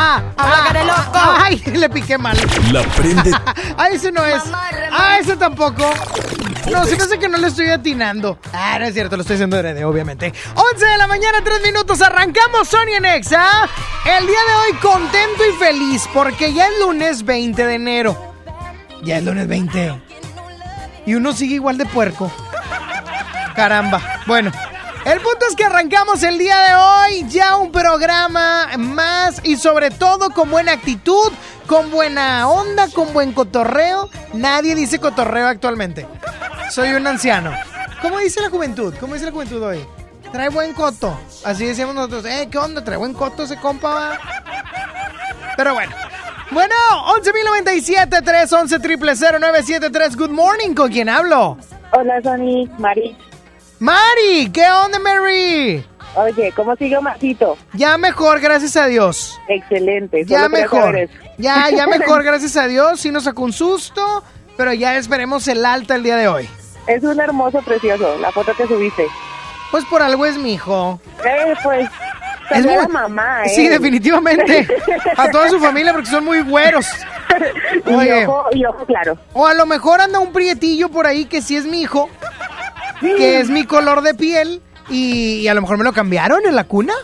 ah. Cara loco. Ay, le piqué mal. La prende Ah, ese no es. Ah, ese tampoco. No, se me hace que no le estoy atinando. Ah, no es cierto, lo estoy haciendo de heredero, obviamente. 11 de la mañana, 3 minutos. Arrancamos Sony en Exa. El día de hoy contento y feliz porque ya es lunes 20 de enero. Ya es lunes 20. Y uno sigue igual de puerco. Caramba. Bueno. El punto es que arrancamos el día de hoy ya un programa más y sobre todo con buena actitud, con buena onda, con buen cotorreo. Nadie dice cotorreo actualmente. Soy un anciano. ¿Cómo dice la juventud? ¿Cómo dice la juventud hoy? Trae buen coto. Así decíamos nosotros. Eh, ¿qué onda? Trae buen coto ese compa. Pero bueno. Bueno, 11.097, 311 973 Good morning. ¿Con quién hablo? Hola, Sony, Mari. Mari, ¿qué onda, Mary? Oye, ¿cómo sigue Marcito? Ya mejor, gracias a Dios. Excelente. Ya mejor. Ya, ya mejor, gracias a Dios. Sí nos sacó un susto, pero ya esperemos el alta el día de hoy. Es un hermoso, precioso, la foto que subiste. Pues por algo es mi hijo. Eh, pues, Es muy- mamá, ¿eh? Sí, definitivamente. A toda su familia porque son muy güeros. y, ojo, y ojo claro. O a lo mejor anda un prietillo por ahí que sí es mi hijo, que es mi color de piel y, y a lo mejor me lo cambiaron en la cuna.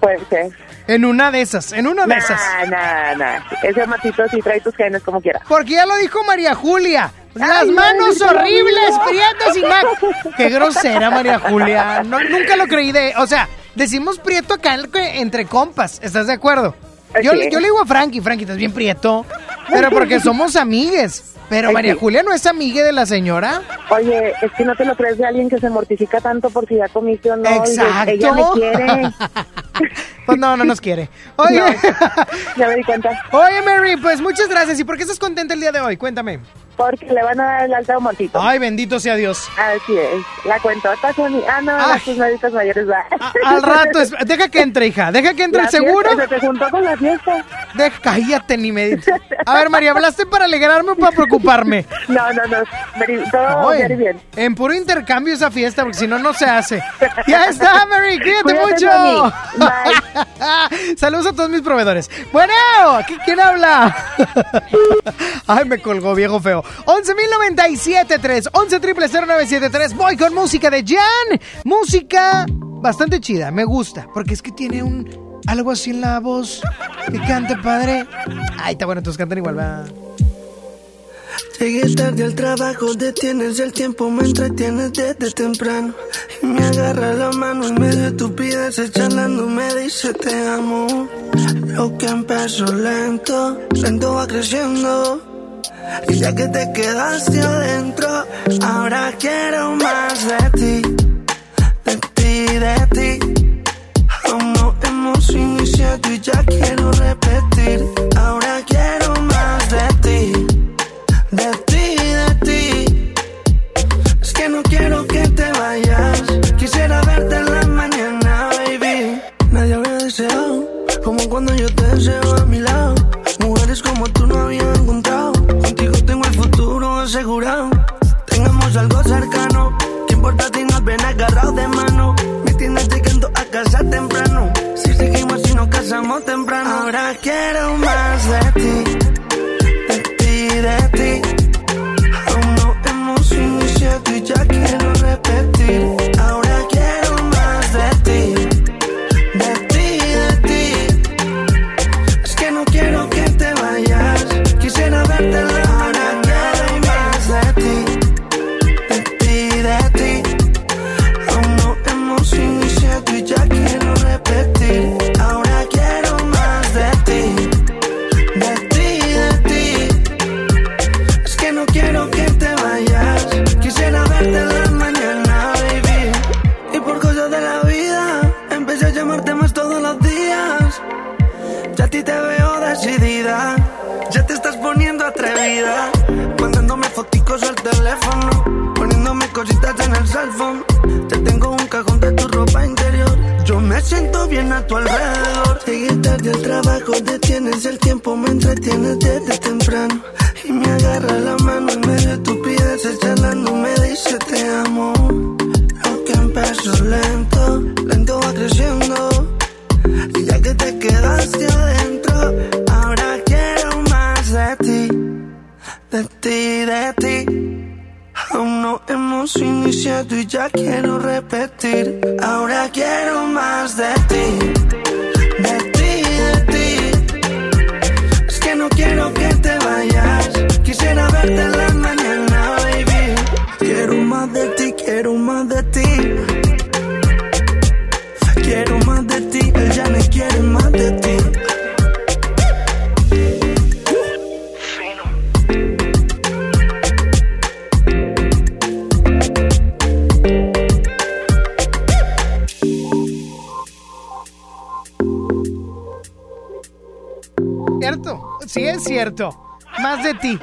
Puede ser. En una de esas, en una de esas. Nah, nah, nah. Ese Marcito sí trae tus genes como quiera. Porque ya lo dijo María Julia. Las Ay, manos no, horribles, no. prietas y mal. Qué grosera, María Julia. No, nunca lo creí de. O sea, decimos prieto acá en- entre compas. ¿Estás de acuerdo? Yo, yo le digo a Frankie, Frankie, estás bien prieto. Pero porque somos amigues. Pero Ay, María sí. Julia no es amigue de la señora. Oye, es que no te lo crees de alguien que se mortifica tanto por si ya comiste o no. dices, Exacto. Ella me quiere. Pues no, no nos quiere. Oye, Ya me di cuenta. oye, Mary, pues muchas gracias. ¿Y por qué estás contenta el día de hoy? Cuéntame. Porque le van a dar el alta a Marcito. Ay, bendito sea Dios. Así es. La cuentota, Sony. Ah, no, Ay. las tus médicos mayores va. A- al rato, es- deja que entre, hija. Deja que entre La el seguro. fiesta, Se te juntó con la fiesta. De, cállate, ni me dices. A ver, María, ¿hablaste para alegrarme o para preocuparme? No, no, no. Very- todo Ay, bien. en puro intercambio esa fiesta, porque si no, no se hace. Ya está, Mary, cuídate Cuídate, mucho. Saludos a todos mis proveedores. Bueno, ¿qui- ¿quién habla? Ay, me colgó, viejo feo. 11.097.3, 11.000.973. Voy con música de Jan. Música bastante chida, me gusta, porque es que tiene un... Algo así en la voz que cante padre. Ay, está bueno, entonces cantan igual, va. Llegué tarde al trabajo, detienes el tiempo, me entretienes desde temprano. Y me agarra la mano en medio de estupideces, charlando, me dice te amo. Lo que empezó lento, lento va creciendo. Y ya que te quedaste adentro, ahora quiero más de ti,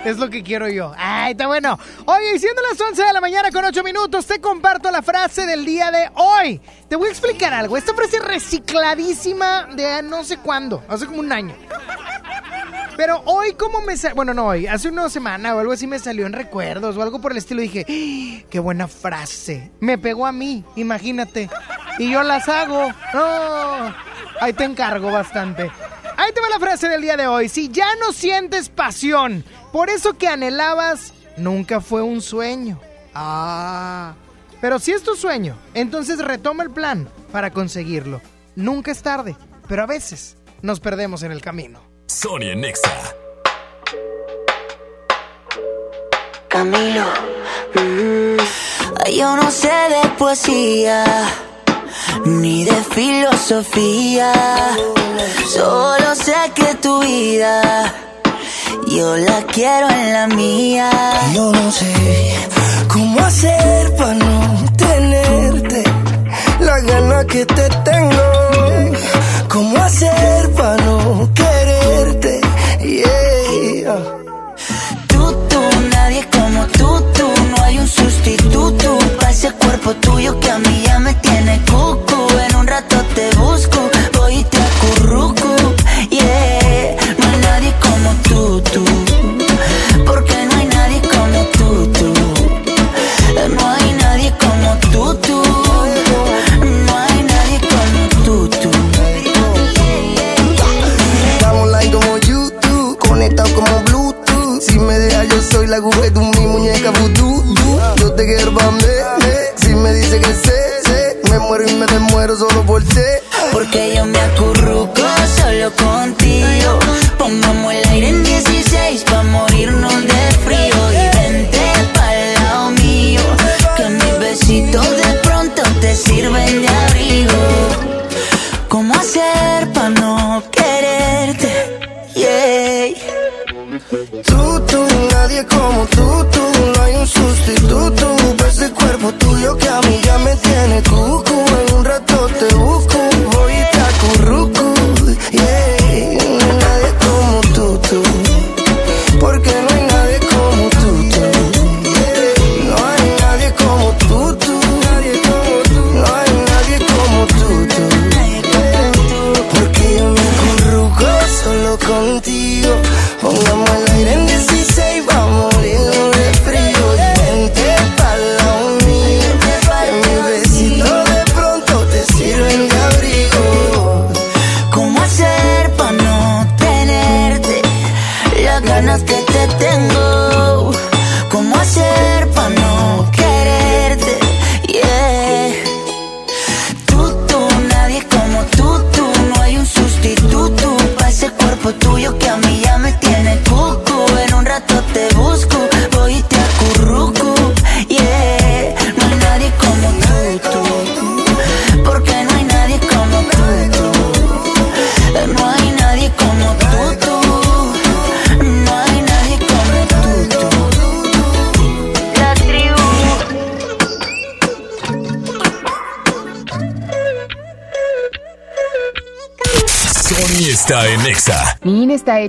Es lo que quiero yo. Ay, está bueno. Oye, siendo las 11 de la mañana con 8 minutos, te comparto la frase del día de hoy. Te voy a explicar algo. Esta frase es recicladísima de no sé cuándo, hace como un año. Pero hoy como me salió, bueno, no hoy, hace una semana o algo así me salió en recuerdos o algo por el estilo, dije, ¡Ah! qué buena frase. Me pegó a mí, imagínate. Y yo las hago. Oh, ahí te encargo bastante. Ahí te va la frase del día de hoy. Si ya no sientes pasión por eso que anhelabas nunca fue un sueño. Ah. Pero si es tu sueño, entonces retoma el plan para conseguirlo. Nunca es tarde, pero a veces nos perdemos en el camino. Sonia Nexa. Camilo. Mm. Yo no sé de poesía, ni de filosofía. Solo sé que tu vida yo la quiero en la mía. Yo no sé cómo hacer para no tenerte. La gana que te tengo. Hacer?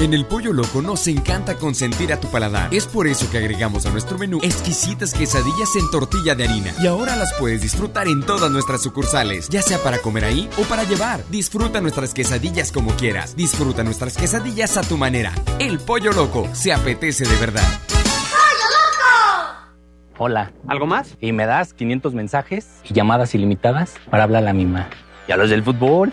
En el Pollo Loco nos encanta consentir a tu paladar. Es por eso que agregamos a nuestro menú exquisitas quesadillas en tortilla de harina. Y ahora las puedes disfrutar en todas nuestras sucursales, ya sea para comer ahí o para llevar. Disfruta nuestras quesadillas como quieras. Disfruta nuestras quesadillas a tu manera. El Pollo Loco se apetece de verdad. ¡Pollo Loco! Hola. ¿Algo más? Y me das 500 mensajes y llamadas ilimitadas para hablar a la misma. ¿Y a los del fútbol?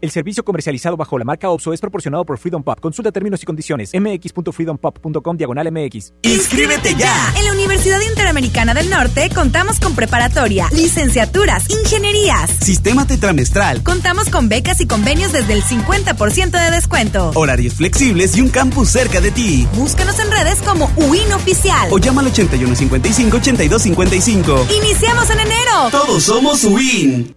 El servicio comercializado bajo la marca OPSO es proporcionado por Freedom Pop. Consulta términos y condiciones. mx.freedompop.com diagonal mx. ¡Inscríbete ya! En la Universidad Interamericana del Norte contamos con preparatoria, licenciaturas, ingenierías, sistema tetramestral. Contamos con becas y convenios desde el 50% de descuento. Horarios flexibles y un campus cerca de ti. Búscanos en redes como UIN Oficial. O llama al 8155-8255. ¡Iniciamos en enero! Todos somos UIN.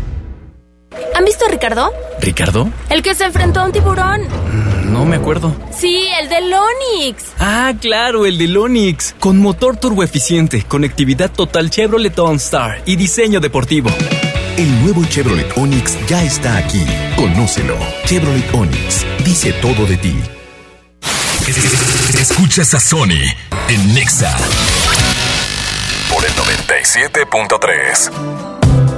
¿Han visto a Ricardo? ¿Ricardo? El que se enfrentó a un tiburón. No me acuerdo. Sí, el del Onix. Ah, claro, el del Onix. Con motor turboeficiente, conectividad total Chevrolet OnStar y diseño deportivo. El nuevo Chevrolet Onix ya está aquí. Conócelo. Chevrolet Onix. Dice todo de ti. Escuchas a Sony en Nexa por el 97.3.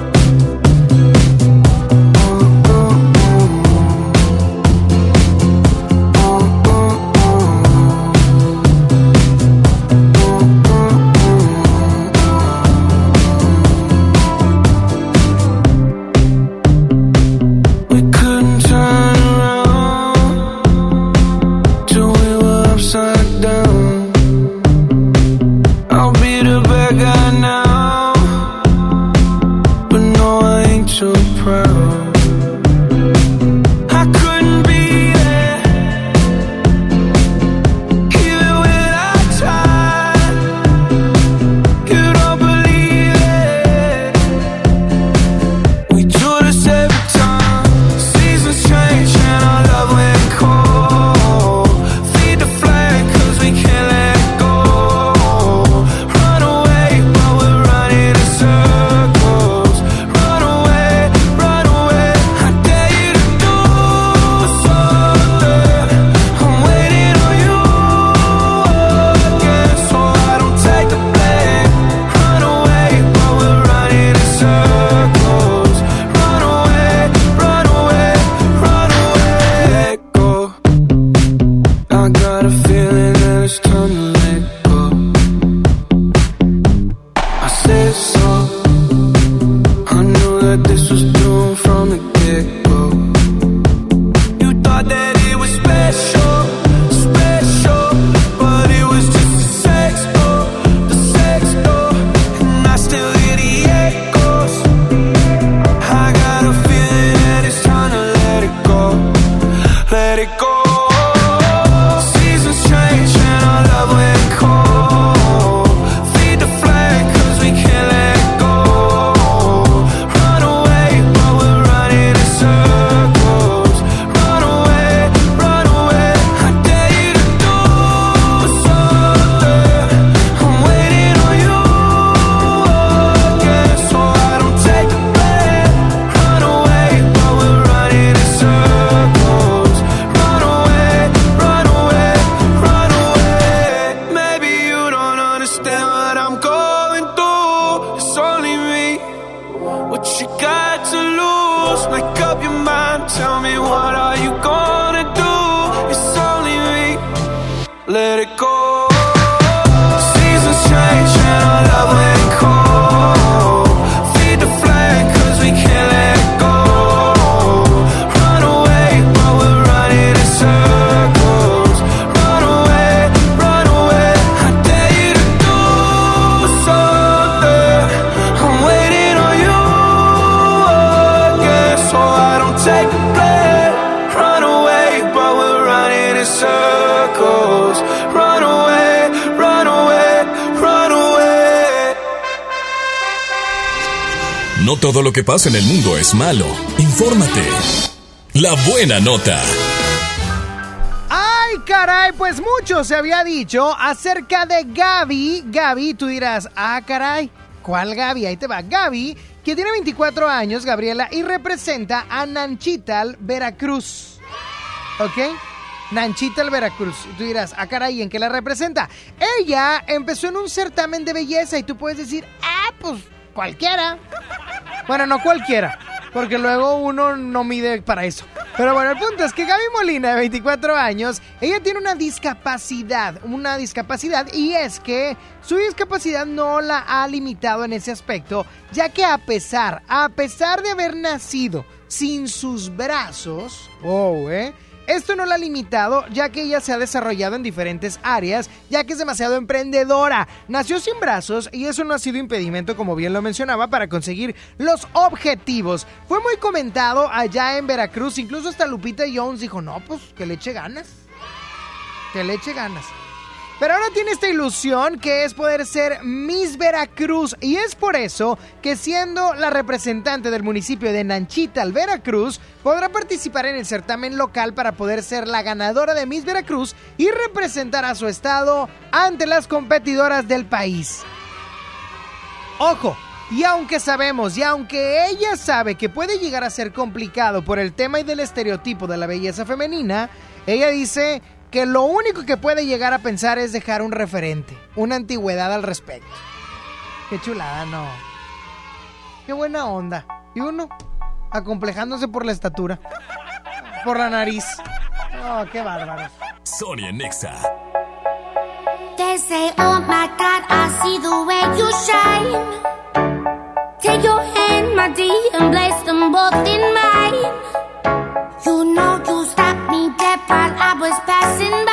pasa en el mundo es malo. Infórmate. La buena nota. ¡Ay, caray! Pues mucho se había dicho acerca de Gaby. Gaby, tú dirás, ah, caray, ¿cuál Gaby? Ahí te va. Gaby, que tiene 24 años, Gabriela, y representa a Nanchital, Veracruz. ¿Ok? Nanchital, Veracruz. Tú dirás, ah, caray, ¿en qué la representa? Ella empezó en un certamen de belleza y tú puedes decir, ah, pues cualquiera. Bueno, no cualquiera, porque luego uno no mide para eso. Pero bueno, el punto es que Gaby Molina, de 24 años, ella tiene una discapacidad, una discapacidad, y es que su discapacidad no la ha limitado en ese aspecto, ya que a pesar, a pesar de haber nacido sin sus brazos, oh, eh, esto no la ha limitado, ya que ella se ha desarrollado en diferentes áreas, ya que es demasiado emprendedora. Nació sin brazos y eso no ha sido impedimento, como bien lo mencionaba, para conseguir los objetivos. Fue muy comentado allá en Veracruz, incluso hasta Lupita Jones dijo, no, pues que le eche ganas. Que le eche ganas. Pero ahora tiene esta ilusión que es poder ser Miss Veracruz y es por eso que siendo la representante del municipio de Nanchital, Veracruz, podrá participar en el certamen local para poder ser la ganadora de Miss Veracruz y representar a su estado ante las competidoras del país. Ojo, y aunque sabemos, y aunque ella sabe que puede llegar a ser complicado por el tema y del estereotipo de la belleza femenina, ella dice que lo único que puede llegar a pensar es dejar un referente, una antigüedad al respecto. Qué chulada, no. Qué buena onda. Y uno, acomplejándose por la estatura, por la nariz. Oh, qué bárbaro. Sonia Nexa. They say, oh my God, I see the way you shine. Take your hand, my dear, and place them both in mine. thought I was passing by.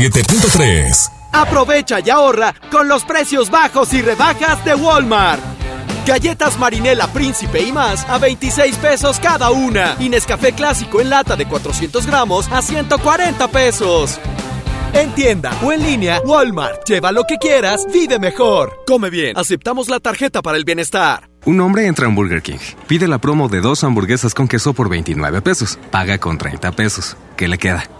97.3. Aprovecha y ahorra con los precios bajos y rebajas de Walmart. Galletas Marinela Príncipe y más a 26 pesos cada una. Y Nescafé Clásico en lata de 400 gramos a 140 pesos. En tienda o en línea, Walmart. Lleva lo que quieras, vive mejor. Come bien. Aceptamos la tarjeta para el bienestar. Un hombre entra a Burger King, pide la promo de dos hamburguesas con queso por 29 pesos, paga con 30 pesos. ¿Qué le queda?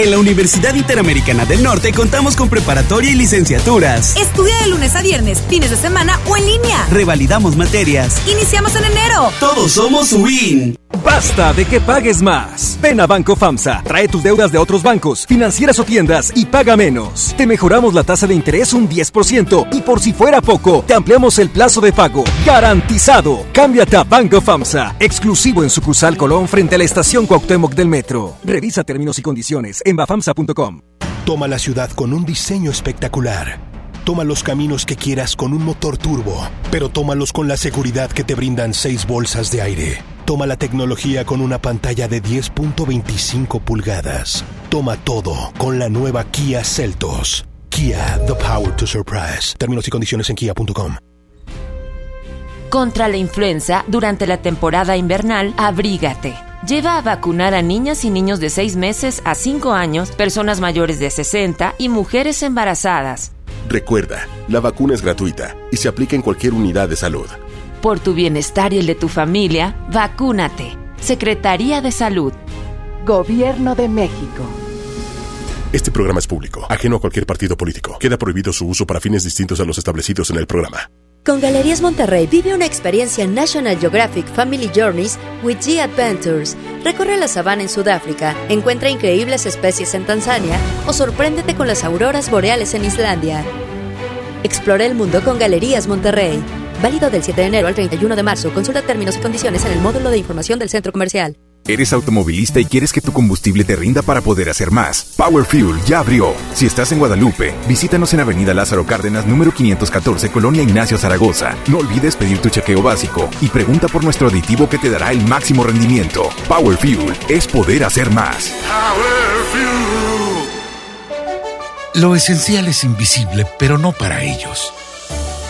En la Universidad Interamericana del Norte contamos con preparatoria y licenciaturas. Estudia de lunes a viernes, fines de semana o en línea. Revalidamos materias. Iniciamos en enero. Todos somos WIN. Basta de que pagues más. Ven a Banco FAMSA, trae tus deudas de otros bancos, financieras o tiendas y paga menos. Te mejoramos la tasa de interés un 10% y por si fuera poco, te ampliamos el plazo de pago. Garantizado. Cámbiate a Banco FAMSA, exclusivo en sucursal Colón frente a la estación Cuauhtémoc del Metro. Revisa términos y condiciones en bafamsa.com. Toma la ciudad con un diseño espectacular. Toma los caminos que quieras con un motor turbo, pero tómalos con la seguridad que te brindan seis bolsas de aire. Toma la tecnología con una pantalla de 10.25 pulgadas. Toma todo con la nueva Kia Celtos. Kia, the power to surprise. Términos y condiciones en kia.com. Contra la influenza, durante la temporada invernal, abrígate. Lleva a vacunar a niñas y niños de 6 meses a 5 años, personas mayores de 60 y mujeres embarazadas. Recuerda, la vacuna es gratuita y se aplica en cualquier unidad de salud. Por tu bienestar y el de tu familia, vacúnate. Secretaría de Salud. Gobierno de México. Este programa es público, ajeno a cualquier partido político. Queda prohibido su uso para fines distintos a los establecidos en el programa. Con Galerías Monterrey vive una experiencia National Geographic Family Journeys with G Adventures. Recorre la sabana en Sudáfrica, encuentra increíbles especies en Tanzania o sorpréndete con las auroras boreales en Islandia. Explora el mundo con Galerías Monterrey. Válido del 7 de enero al 31 de marzo. Consulta términos y condiciones en el módulo de información del centro comercial. ¿Eres automovilista y quieres que tu combustible te rinda para poder hacer más? Power Fuel ya abrió. Si estás en Guadalupe, visítanos en Avenida Lázaro Cárdenas, número 514, Colonia Ignacio Zaragoza. No olvides pedir tu chequeo básico y pregunta por nuestro aditivo que te dará el máximo rendimiento. Power Fuel es poder hacer más. Lo esencial es invisible, pero no para ellos.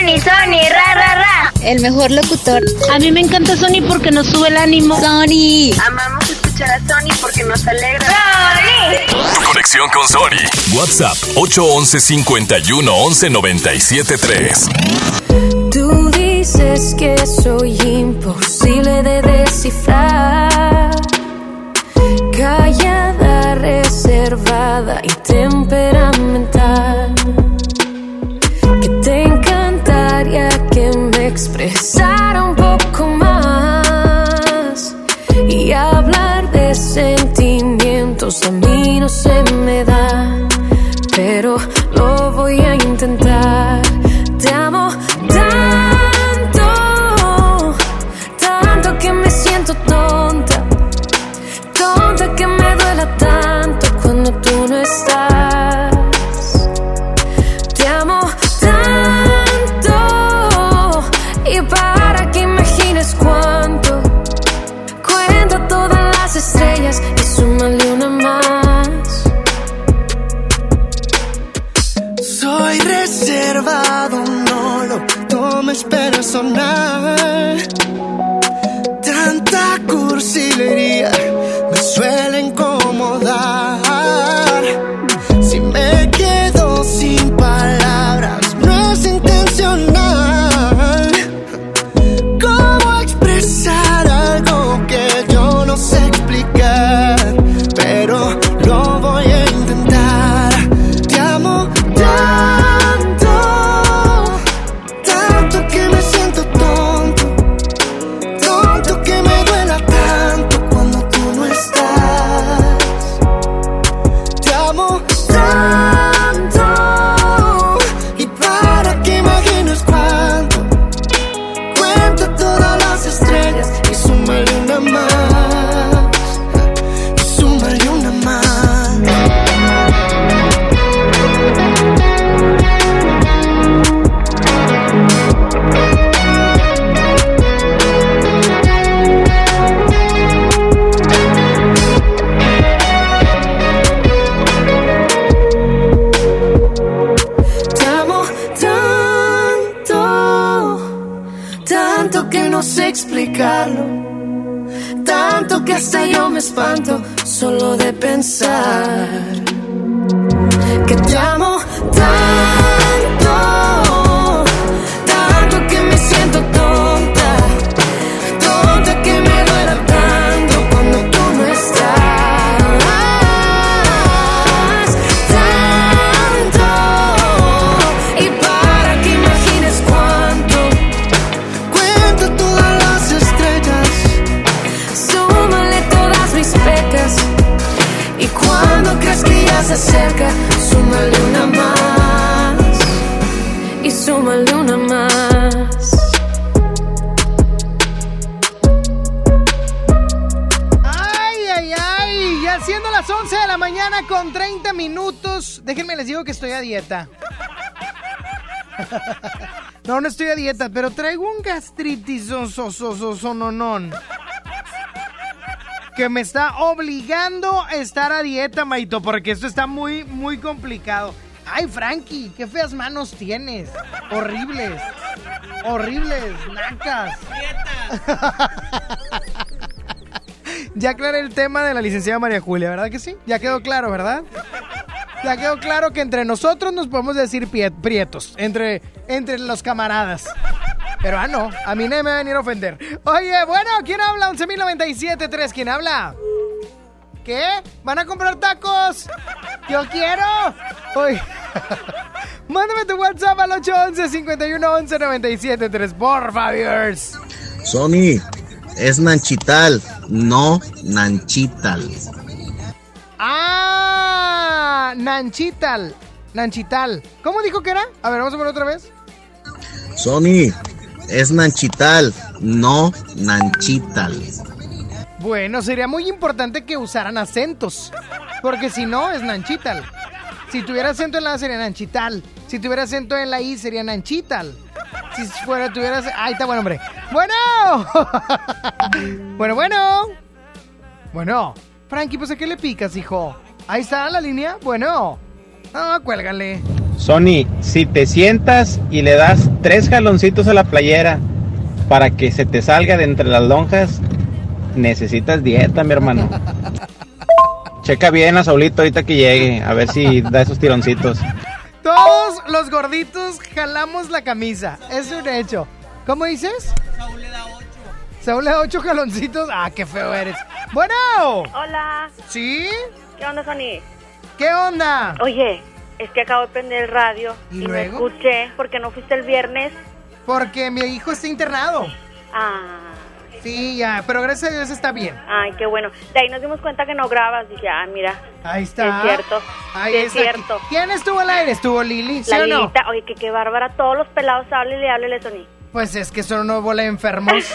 Sony, Sony, ra, ra, ra. El mejor locutor. A mí me encanta Sony porque nos sube el ánimo. Sony. Amamos escuchar a Sony porque nos alegra. Sony. Conexión con Sony. WhatsApp 811 51 11 97 3. Tú dices que soy imposible de descifrar. No se me da. Pero solo de pensar a dieta. No, no estoy a dieta, pero traigo un gastritis sononón. Que me está obligando a estar a dieta, Maito, porque esto está muy, muy complicado. Ay, Frankie, qué feas manos tienes. Horribles. Horribles, nacas. Ya aclaré el tema de la licenciada María Julia, ¿verdad que sí? Ya quedó claro, ¿verdad? Ya quedó claro que entre nosotros nos podemos decir prietos, entre, entre los camaradas. Pero ah, no, a mí nadie me va a venir a ofender. Oye, bueno, ¿quién habla? 11.097.3, ¿quién habla? ¿Qué? ¿Van a comprar tacos? ¡Yo quiero! Oye, mándame tu WhatsApp al 811 51 11 97 por Fabiers. Sony, es Nanchital, no Nanchital. ¡Ah! Nanchital. Nanchital. ¿Cómo dijo que era? A ver, vamos a poner otra vez. Sony, es Nanchital, no Nanchital. Bueno, sería muy importante que usaran acentos. Porque si no, es Nanchital. Si tuviera acento en la A sería Nanchital. Si tuviera acento en la I sería Nanchital. Si fuera, tuvieras. Ahí está, bueno, hombre. Bueno. bueno, bueno. Bueno. Frankie, pues a qué le picas, hijo. Ahí está la línea. Bueno. Ah, cuélgale. Sony, si te sientas y le das tres jaloncitos a la playera para que se te salga de entre las lonjas, necesitas dieta, mi hermano. Checa bien a Saulito ahorita que llegue, a ver si da esos tironcitos. Todos los gorditos jalamos la camisa. Es un hecho. ¿Cómo dices? Saúl le da. Saúl le da ocho jaloncitos. Ah, qué feo eres. Bueno. Hola. ¿Sí? ¿Qué onda, Sony? ¿Qué onda? Oye, es que acabo de prender el radio ¿Y y, me escuché porque no fuiste el viernes. Porque mi hijo está internado. Ah, Sí, ya, pero gracias a Dios está bien. ay, qué bueno. De ahí nos dimos cuenta que no grabas. Dije, ah, mira. Ahí está. Es cierto. Ahí es está. cierto. ¿Quién estuvo al aire? ¿Estuvo Lili? ¿Sí La o no? Oye, que qué bárbara. Todos los pelados, háblele, háblele, Sony. Pues es que son una bola de enfermos.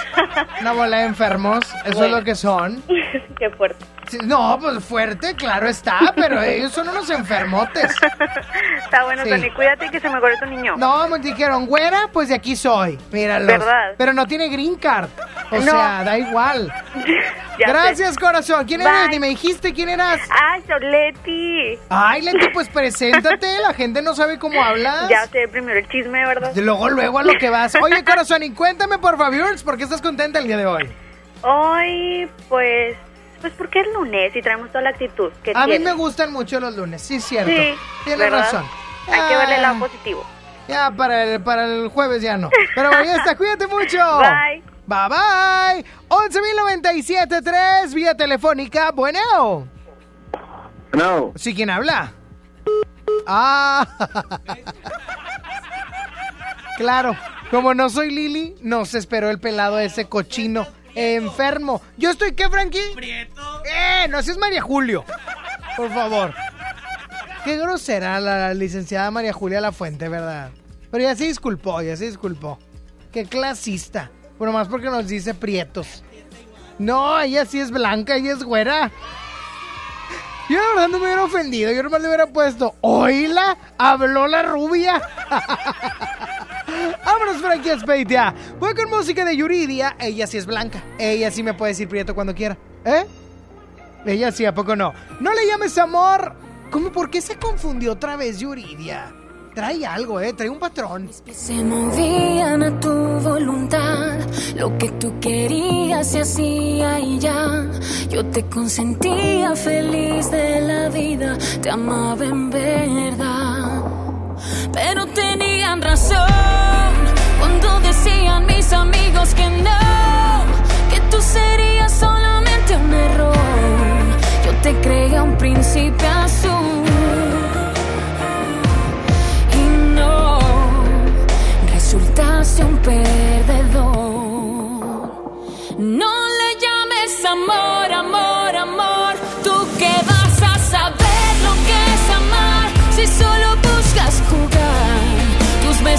una bola de enfermos. Eso es lo que son. qué fuerte. Sí, no, pues fuerte, claro está, pero ellos son unos enfermotes. Está bueno, Sí. Sony. Cuídate que se mejore tu niño. No, me dijeron, güera, pues de aquí soy. Míralos. ¿Verdad? Pero no tiene green card. O No. sea, da igual. Gracias, sé. corazón. ¿Quién Bye. eres? Ni me dijiste quién eras. Ay, Soleti. Ay, Leti, pues preséntate. La gente no sabe cómo hablas. Ya sé, primero el chisme, ¿verdad? Luego, luego a lo que vas. Oye, corazón, y cuéntame, por favor, ¿por qué estás contenta el día de hoy? Hoy, pues, pues porque es lunes y traemos toda la actitud que A mí me gustan mucho los lunes, sí, cierto. Sí, Tienes ¿verdad? razón. Hay que verle el lado Ah, positivo. Ya, para el, para el jueves ya no. Pero bueno, ya está, cuídate mucho. Bye. Bye bye. 11.097.3 vía telefónica. Bueno. No. ¿Sí quién habla? Ah. claro, como no soy Lili, no se esperó el pelado de ese cochino enfermo. ¿Yo estoy qué, Frankie? ¡Eh! No, ese es María Julio. Por favor. Qué grosera la licenciada María Julia La Fuente, ¿verdad? Pero ya se disculpó, ya se disculpó. Qué clasista. Pero más porque nos dice prietos. No, ella sí es blanca, ella es güera. Yo la verdad no me hubiera ofendido, yo nomás le hubiera puesto, oíla, habló la rubia. Vámonos, Frankie Espeitia. Voy con música de Yuridia, ella sí es blanca. Ella sí me puede decir prieto cuando quiera. ¿Eh? Ella sí, ¿a poco no? No le llames amor. ¿Cómo? ¿Por qué se confundió otra vez Yuridia? Trae algo, ¿eh? Trae un patrón. Se movían a tu voluntad, lo que tú querías se hacía y ya. Yo te consentía feliz de la vida, te amaba en verdad. Pero tenían razón cuando decían mis amigos que no, que tú serías solamente un error. Yo te creía un príncipe azul. Y no, resultaste un perdedor. No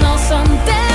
no son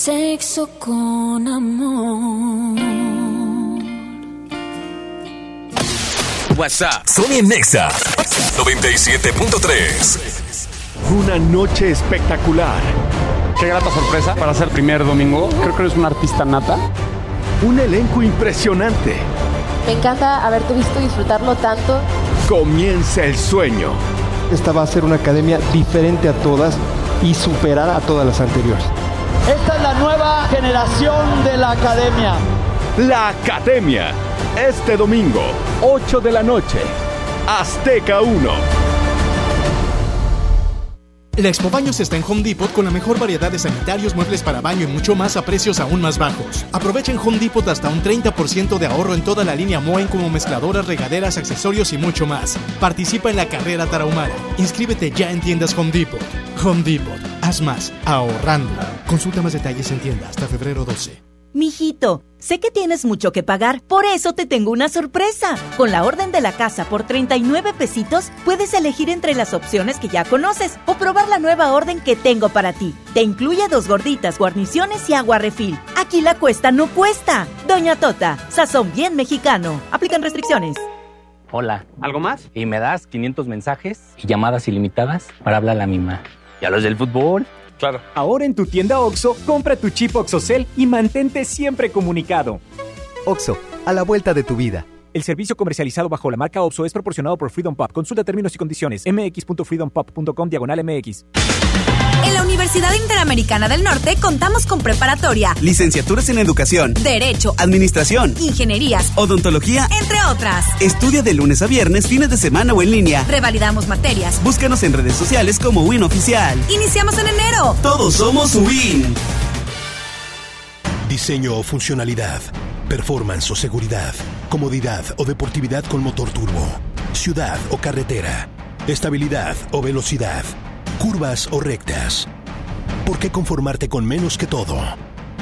sexo con amor. WhatsApp. Sony Nexa 97.3. Una noche espectacular. Qué grata sorpresa para ser primer domingo. Creo que eres un artista nata. Un elenco impresionante. Me encanta haberte visto disfrutarlo tanto. Comienza el sueño. Esta va a ser una academia diferente a todas y superar a todas las anteriores. Esta es la nueva generación de la academia. La Academia. Este domingo, 8 de la noche. Azteca 1. La Expo Baños está en Home Depot con la mejor variedad de sanitarios, muebles para baño y mucho más a precios aún más bajos. Aprovechen Home Depot hasta un 30% de ahorro en toda la línea Moen como mezcladoras, regaderas, accesorios y mucho más. Participa en la carrera tarahumara. Inscríbete ya en tiendas Home Depot. Home Depot. Haz más ahorrando. Consulta más detalles en tienda hasta febrero 12. Mijito, sé que tienes mucho que pagar, por eso te tengo una sorpresa. Con la orden de la casa por 39 pesitos, puedes elegir entre las opciones que ya conoces o probar la nueva orden que tengo para ti. Te incluye dos gorditas, guarniciones y agua refil. Aquí la cuesta no cuesta. Doña Tota, sazón bien mexicano. Aplican restricciones. Hola. ¿Algo más? Y me das 500 mensajes y llamadas ilimitadas para hablar a la misma. ¿Y a los del fútbol? Claro. Ahora en tu tienda OXO, compra tu chip OXOCEL y mantente siempre comunicado. OXO, a la vuelta de tu vida. El servicio comercializado bajo la marca OXO es proporcionado por Freedom Pop. Consulta términos y condiciones. mx.freedompop.com diagonal mx. En la Universidad Interamericana del Norte contamos con preparatoria, Licenciaturas en Educación, Derecho, Administración, Ingenierías, Odontología, entre otras. Estudia de lunes a viernes, fines de semana o en línea. Revalidamos materias. Búscanos en redes sociales como Win Oficial. Iniciamos en enero. Todos somos Win. Diseño o funcionalidad, performance o seguridad, comodidad o deportividad con motor turbo, ciudad o carretera, estabilidad o velocidad, curvas o rectas. ¿Por qué conformarte con menos que todo?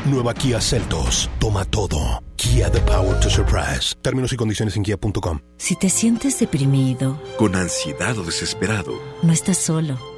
Nueva Kia Celtos. Toma todo. Kia The Power to Surprise. Términos y condiciones en kia.com. Si te sientes deprimido, Con ansiedad o desesperado, no estás solo.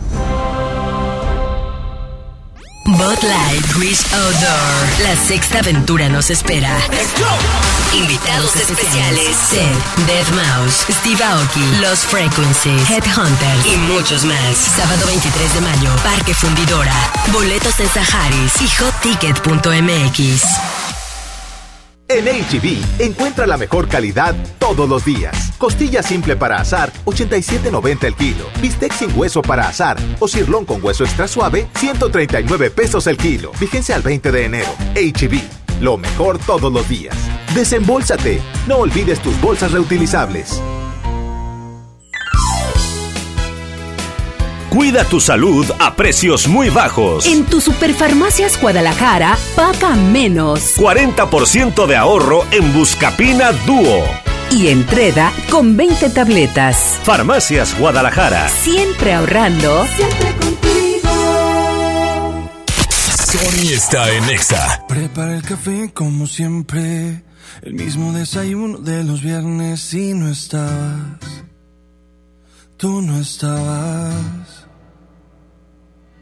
Bud Light Wish Outdoor. La sexta aventura nos espera. Invitados especiales: Seth, Dead Mouse, Steve Aoki, Los Frequencies, Headhunter y muchos más. Sábado 23 de mayo, Parque Fundidora. Boletos en Saharis y hotticket.mx. En HB, encuentra la mejor calidad todos los días. Costilla simple para asar, 87.90 el kilo. Bistec sin hueso para asar o cirlón con hueso extra suave, 139 pesos el kilo. Vigencia al 20 de enero. HB, lo mejor todos los días. Desembolsate. No olvides tus bolsas reutilizables. Cuida tu salud a precios muy bajos. En tu Superfarmacias Guadalajara, paga menos. 40% de ahorro en Buscapina Dúo. Y entrega con 20 tabletas. Farmacias Guadalajara. Siempre ahorrando. Siempre contigo. Sony está en Nexa. Prepara el café como siempre. El mismo desayuno de los viernes y no estabas. Tú no estabas.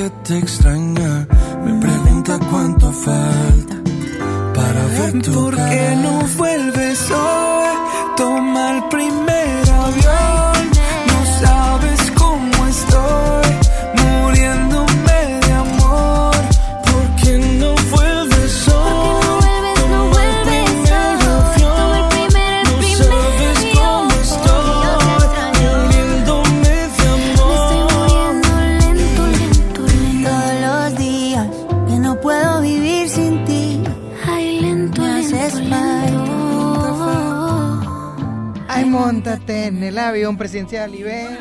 que te extraña me pregunta cuánto falta para ver tu ¿Por qué no vuelves hoy? En el avión presidencial y ven.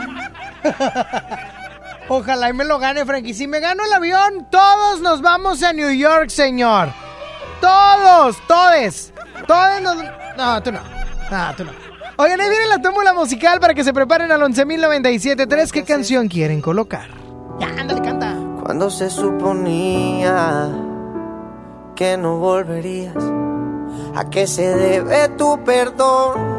Ojalá y me lo gane, Frankie. Si me gano el avión, todos nos vamos a New York, señor. Todos, todes. Todos nos... No, tú no. No, tú no. Oigan, ahí viene la tómbola musical para que se preparen al 11.097.3. ¿Qué canción quieren colocar? Ya, ándale, canta. Cuando se suponía que no volverías, ¿a qué se debe tu perdón?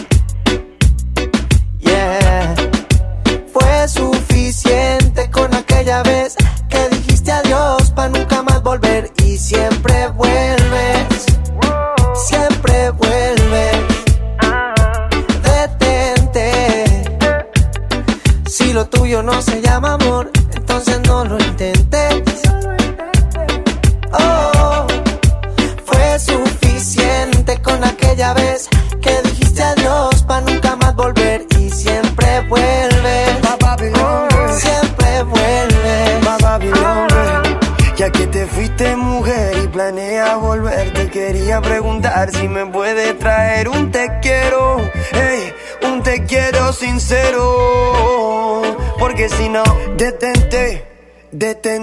Volver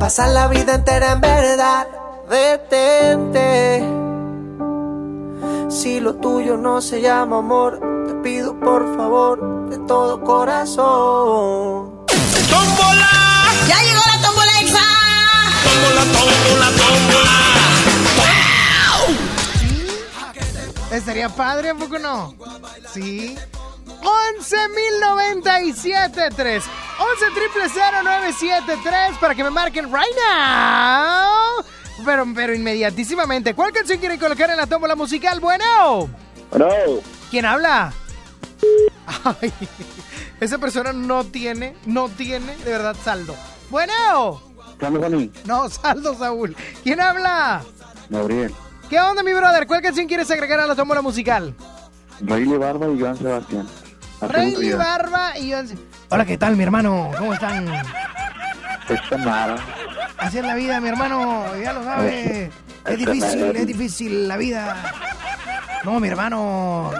Pasar la vida entera en verdad. Detente. Si lo tuyo no se llama amor, te pido por favor de todo corazón. ¡Tómbola! ¡Ya llegó la tómbola exa! ¡Tómbola, tómbola, tómbola! Estaría padre, ¿a poco no? Sí. 11.097.3 11 triple 0973 para que me marquen right now. Pero, pero inmediatísimamente. ¿Cuál canción quieren colocar en la tómbola musical? Bueno. Bueno. ¿Quién habla? Ay, esa persona no tiene, no tiene de verdad saldo. Bueno. No, saldo, Saúl. ¿Quién habla? Gabriel. ¿Qué onda, mi brother? ¿Cuál canción quieres agregar a la tómbola musical? Rayleigh Barba y Joan Sebastián. Ya. Barba y Joan- Hola, ¿qué tal, mi hermano? ¿Cómo están? Esta nada. Así es la vida, mi hermano, ya lo sabe. Es difícil, es difícil la vida. No, mi hermano.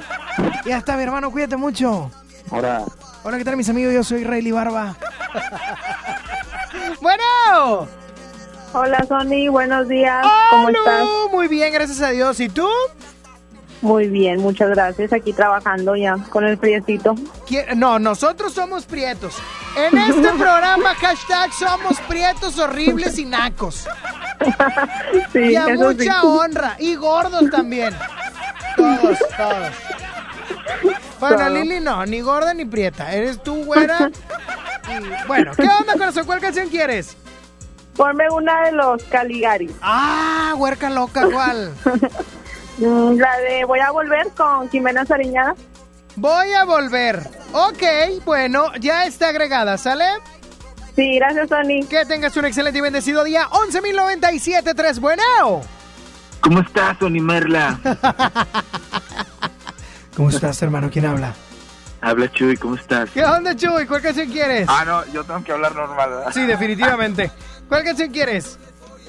Ya está, mi hermano, cuídate mucho. Ahora, Hola, ¿qué tal, mis amigos? Yo soy Rayleigh Barba. bueno. Hola, Sony, buenos días. ¿Cómo Hola, estás? Muy bien, gracias a Dios. ¿Y tú? Muy bien, muchas gracias. Aquí trabajando ya con el. ¿Quién- No, nosotros somos prietos. En este programa, hashtag somos prietos horribles y nacos. Sí, y a sí. mucha honra. Y gordos también. Todos, todos. Bueno, Todo. Lili no, ni gorda ni prieta. Eres tú, güera. Y, bueno, ¿qué onda, corazón? ¿Cuál canción quieres? Ponme una de los Caligari. Ah, huerca loca, ¿cuál? Mm, La de Voy a volver con Jimena Sariñada. Voy a volver. Ok, bueno, ya está agregada, ¿sale? Sí, gracias, Sony. Que tengas un excelente y bendecido día. 11.097.3, bueno. ¿cómo estás, Tony Merla? ¿Cómo estás, hermano? ¿Quién habla? Habla Chuy, ¿cómo estás? ¿Qué onda, Chuy? ¿Cuál canción quieres? Ah, no, yo tengo que hablar normal, ¿verdad? Sí, definitivamente. ¿Cuál canción quieres?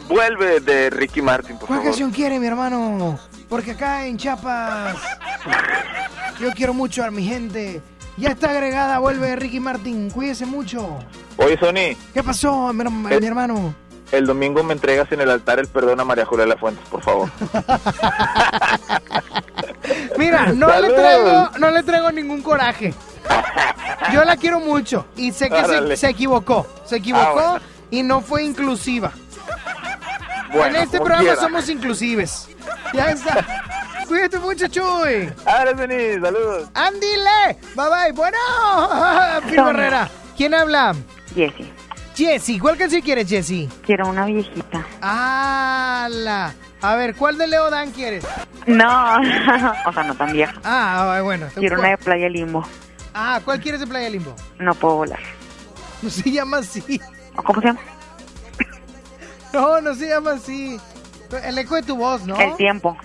Vuelve de Ricky Martin, por ¿Cuál favor. canción quiere, mi hermano? Porque acá en Chiapas yo quiero mucho a mi gente. Ya está agregada, vuelve Ricky Martin. Cuídese mucho. Oye, Sony, ¿Qué pasó, mi, herma- mi hermano? el domingo me entregas en el altar el perdón a María Julia La Fuentes, por favor. Mira, no le traigo, no le traigo ningún coraje. Yo la quiero mucho y sé que se, se equivocó. Se equivocó Ah, bueno. y no fue inclusiva. Bueno, en este programa quiera. somos inclusives. Ya está. Cuídate mucho, Chuy. Ahora, Sony, saludos. Andile. Bye bye. Bueno, Phil Barrera. ¿Quién habla? Jessy, Jessy. ¿Cuál canción quieres, Jessy? quiero una viejita. ¡Hala! A ver, ¿cuál de Leo Dan quieres? No, o sea, no tan vieja. Ah, bueno. Quiero una de Playa Limbo. Ah, ¿cuál quieres de Playa Limbo? No puedo volar. No se llama así. ¿O ¿Cómo se llama? No, no se llama así. El eco de tu voz, ¿no? El tiempo.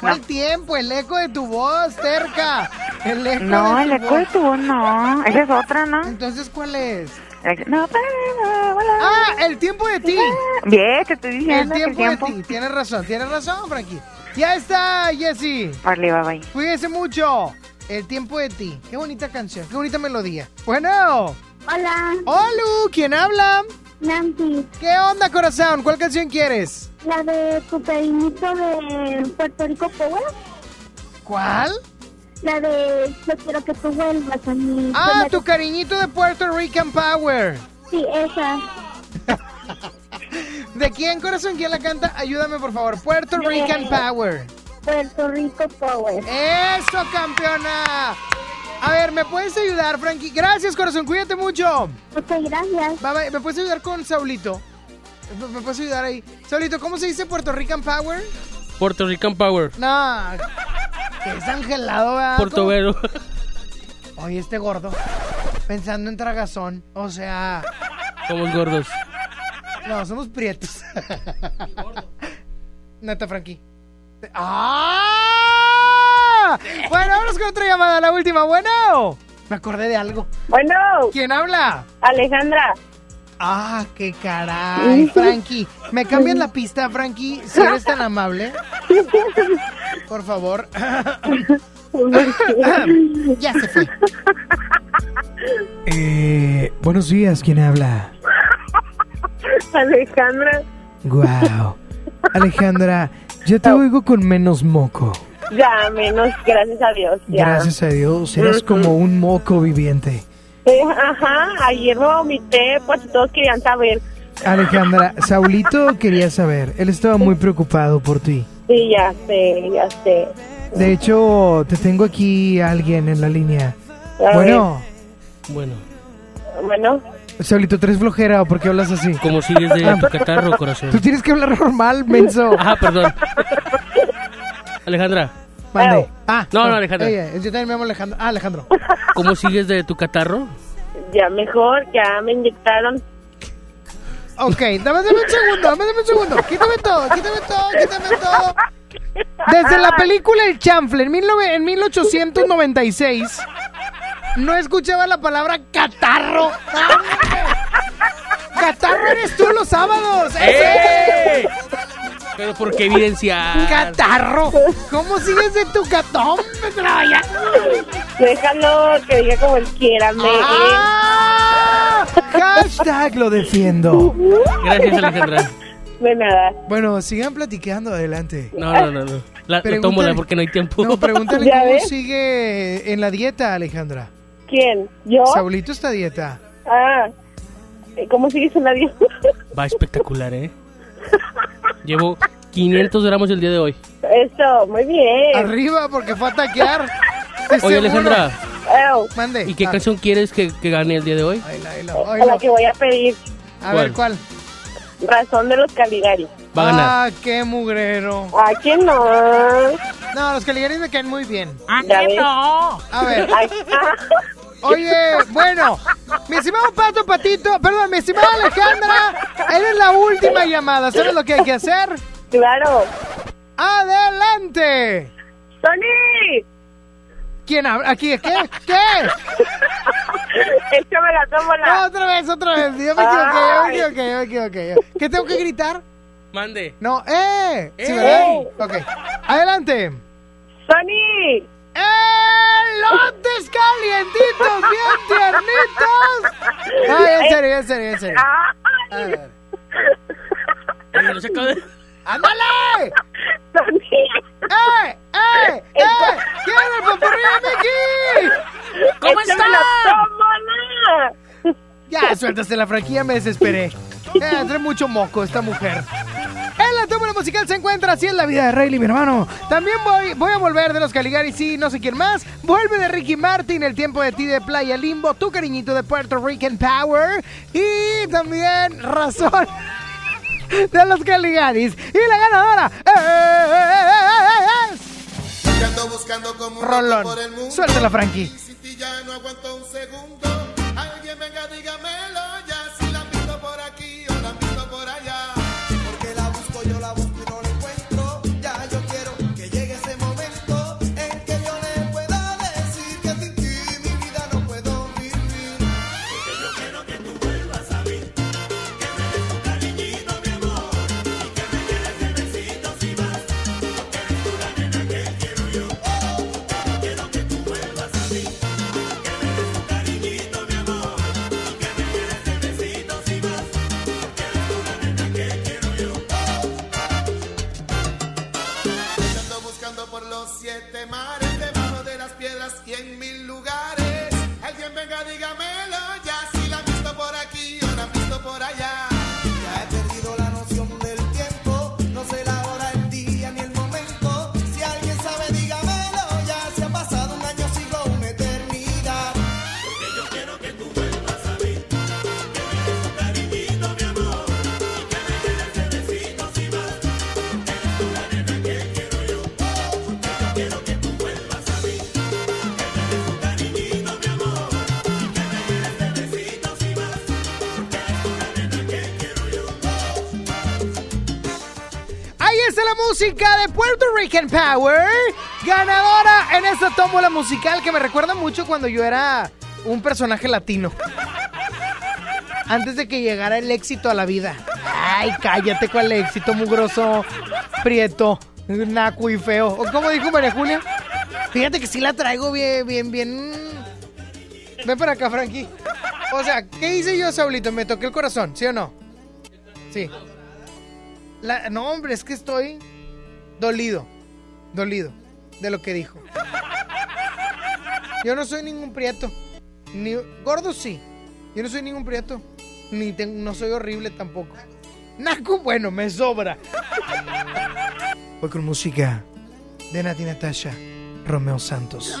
¿Cuál tiempo? El eco de tu voz, cerca. El eco No, de el tu eco de voz. tu voz no. Esa es otra, ¿no? Entonces, ¿cuál es? No. Ah, el tiempo de ti. Bien, te estoy El diciendo que tiempo, de ti. Tienes razón, tienes razón, Frankie. Ya está, Jessy. Vale, bye bye. Cuídese mucho. El tiempo de ti. Qué bonita canción, qué bonita melodía. Bueno. Hola. Hola, ¿quién habla? Nancy. ¿Qué onda, corazón? ¿Cuál canción quieres? La de tu cariñito de Puerto Rico Power. ¿Cuál? La de Yo quiero que tú vuelvas a mí. Ah, tu cariñito de Puerto Rican Power. Sí, esa. ¿De quién, corazón? ¿Quién la canta? Ayúdame, por favor. Puerto De- Rican Power. Puerto Rico Power. ¡Eso, campeona! A ver, ¿me puedes ayudar, Frankie? Gracias, corazón. Cuídate mucho. Ok, gracias. Bye, bye. ¿Me puedes ayudar con Saulito? ¿Me- ¿Me puedes ayudar ahí? Saulito, ¿cómo se dice Puerto Rican Power? Puerto Rican Power. No, que es angelado, ¿verdad? Portobelo. Oye, este gordo, pensando en tragazón, o sea... Somos gordos. No, somos prietos. Neta, Frankie. ¡Ah! Bueno, vámonos con otra llamada, la última. Bueno, me acordé de algo. Bueno. ¿Quién habla? Alejandra. Ah, qué caray, Frankie. ¿Me cambian la pista, Frankie? Si eres tan amable. Por favor. ya se fue. Eh, buenos días, ¿quién habla? Alejandra. Wow. Alejandra, yo te oigo con menos moco. Ya, menos, gracias a Dios. Ya. Gracias a Dios, eres como un moco viviente. Eh, ajá, ayer me vomité, pues todos querían saber. Alejandra, Saulito quería saber, él estaba muy preocupado por ti. Sí, ya sé, ya sé. De hecho, te tengo aquí a alguien en la línea. A Bueno, Bueno, Bueno, Saulito, ¿tres flojera o por qué hablas así? ¿cómo sigues de Ah, tu catarro, corazón? Tú tienes que hablar normal, menso. Ah, perdón. Alejandra, Mande. Ah, No, no, Alejandra. Ella, yo también me llamo Alejandro. Ah, Alejandro. ¿cómo sigues de tu catarro? ya mejor, ya me inyectaron. Ok, dame, dame un segundo, dame, dame un segundo. Quítame todo, quítame todo, quítame todo. Desde la película El Chanfle, en, 19 en 1896, no escuchaba la palabra catarro. ¡Catarro eres tú los sábados! ¡Eh! Pero ¿por qué evidenciar? ¡Catarro! ¿Cómo sigues de tu? Ya. Déjalo que diga como él quiera, me. ¡Ah! Hashtag lo defiendo. Gracias, Alejandra. De nada. Bueno, sigan platicando, adelante. No, no, no, no. La, porque no hay tiempo. No, pregúntale ¿Ya cómo ves? sigue en la dieta, Alejandra. ¿Quién? ¿Yo? Saulito está a dieta. Ah, ¿cómo sigues en la dieta? Va espectacular, ¿eh? Llevo 500 gramos el día de hoy. Eso, muy bien. Arriba porque fue a taquear. Oye, seguro. Alejandra, Ew, Mande. ¿y qué Ah, canción quieres que, que gane el día de hoy? ahí la- ahí la- a ahí la la- que voy a pedir. A ver, ¿cuál? Razón de los Caligari. Va a ganar. Ah, qué mugrero. ¿A quién no? No, los Caligaris me caen muy bien. ¿Ya ves? A ver. Oye, bueno, mi estimado Pato Patito, perdón, mi estimada Alejandra, eres la última llamada. ¿Sabes lo que hay que hacer? claro. ¡Adelante! ¡Tony! ¿Quién habla? ¿Aquí? ¿Qué? ¿Qué? Échame la tómbola. Otra vez, otra vez. Yo me equivoqué, yo me equivoqué, yo me equivoqué. ¿Qué tengo que gritar? Mande. No, ¡eh! ¿Sí, ¡Eh! verdad? Ok. Adelante. ¡Tony! ¡Elotes calientitos, bien tiernitos! Ay, en serio, en serio, en serio. A ver. Oye, no se acaba de- ¡Ándale! ¡Eh! ¡Eh! ¡Eh! ¿Quién es el popurrí de Mickey? ¿Cómo ¡Échame la están? tómbola! Ya, suéltase la franquicia, me desesperé. Eh, trae mucho moco esta mujer. En la tómbola musical se encuentra Así es la vida de Rayleigh, mi hermano. También voy, voy a volver de los Caligaris y no sé quién más. Vuelve de Ricky Martin, El tiempo de ti de Playa Limbo, Tu cariñito de Puerto Rican Power. Y también Razón de los Caligaris. Y la ganadora es... Que ando buscando como Rolón. Suéltala, Frankie. Ti ya no aguanto un segundo. Música de Puerto Rican Power. Ganadora en esta tómbola musical que me recuerda mucho cuando yo era un personaje latino. Antes de que llegara el éxito a la vida. Ay, cállate, ¿cuál éxito? Mugroso, prieto, naco y feo. ¿O cómo dijo María Julia? Fíjate que sí la traigo bien, bien, bien. Ven para acá, Frankie. O sea, ¿qué hice yo, Saulito? Me toqué el corazón, ¿sí o no? Sí. No, hombre, es que estoy dolido. Dolido de lo que dijo. Yo no soy ningún prieto. Ni, gordo sí. Yo no soy ningún prieto. Ni no soy horrible tampoco. Naco, bueno, me sobra. Voy con música de Nati Natasha, Romeo Santos.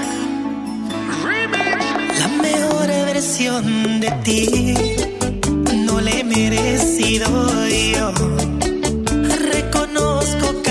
de ti no le he merecido yo. Reconozco cada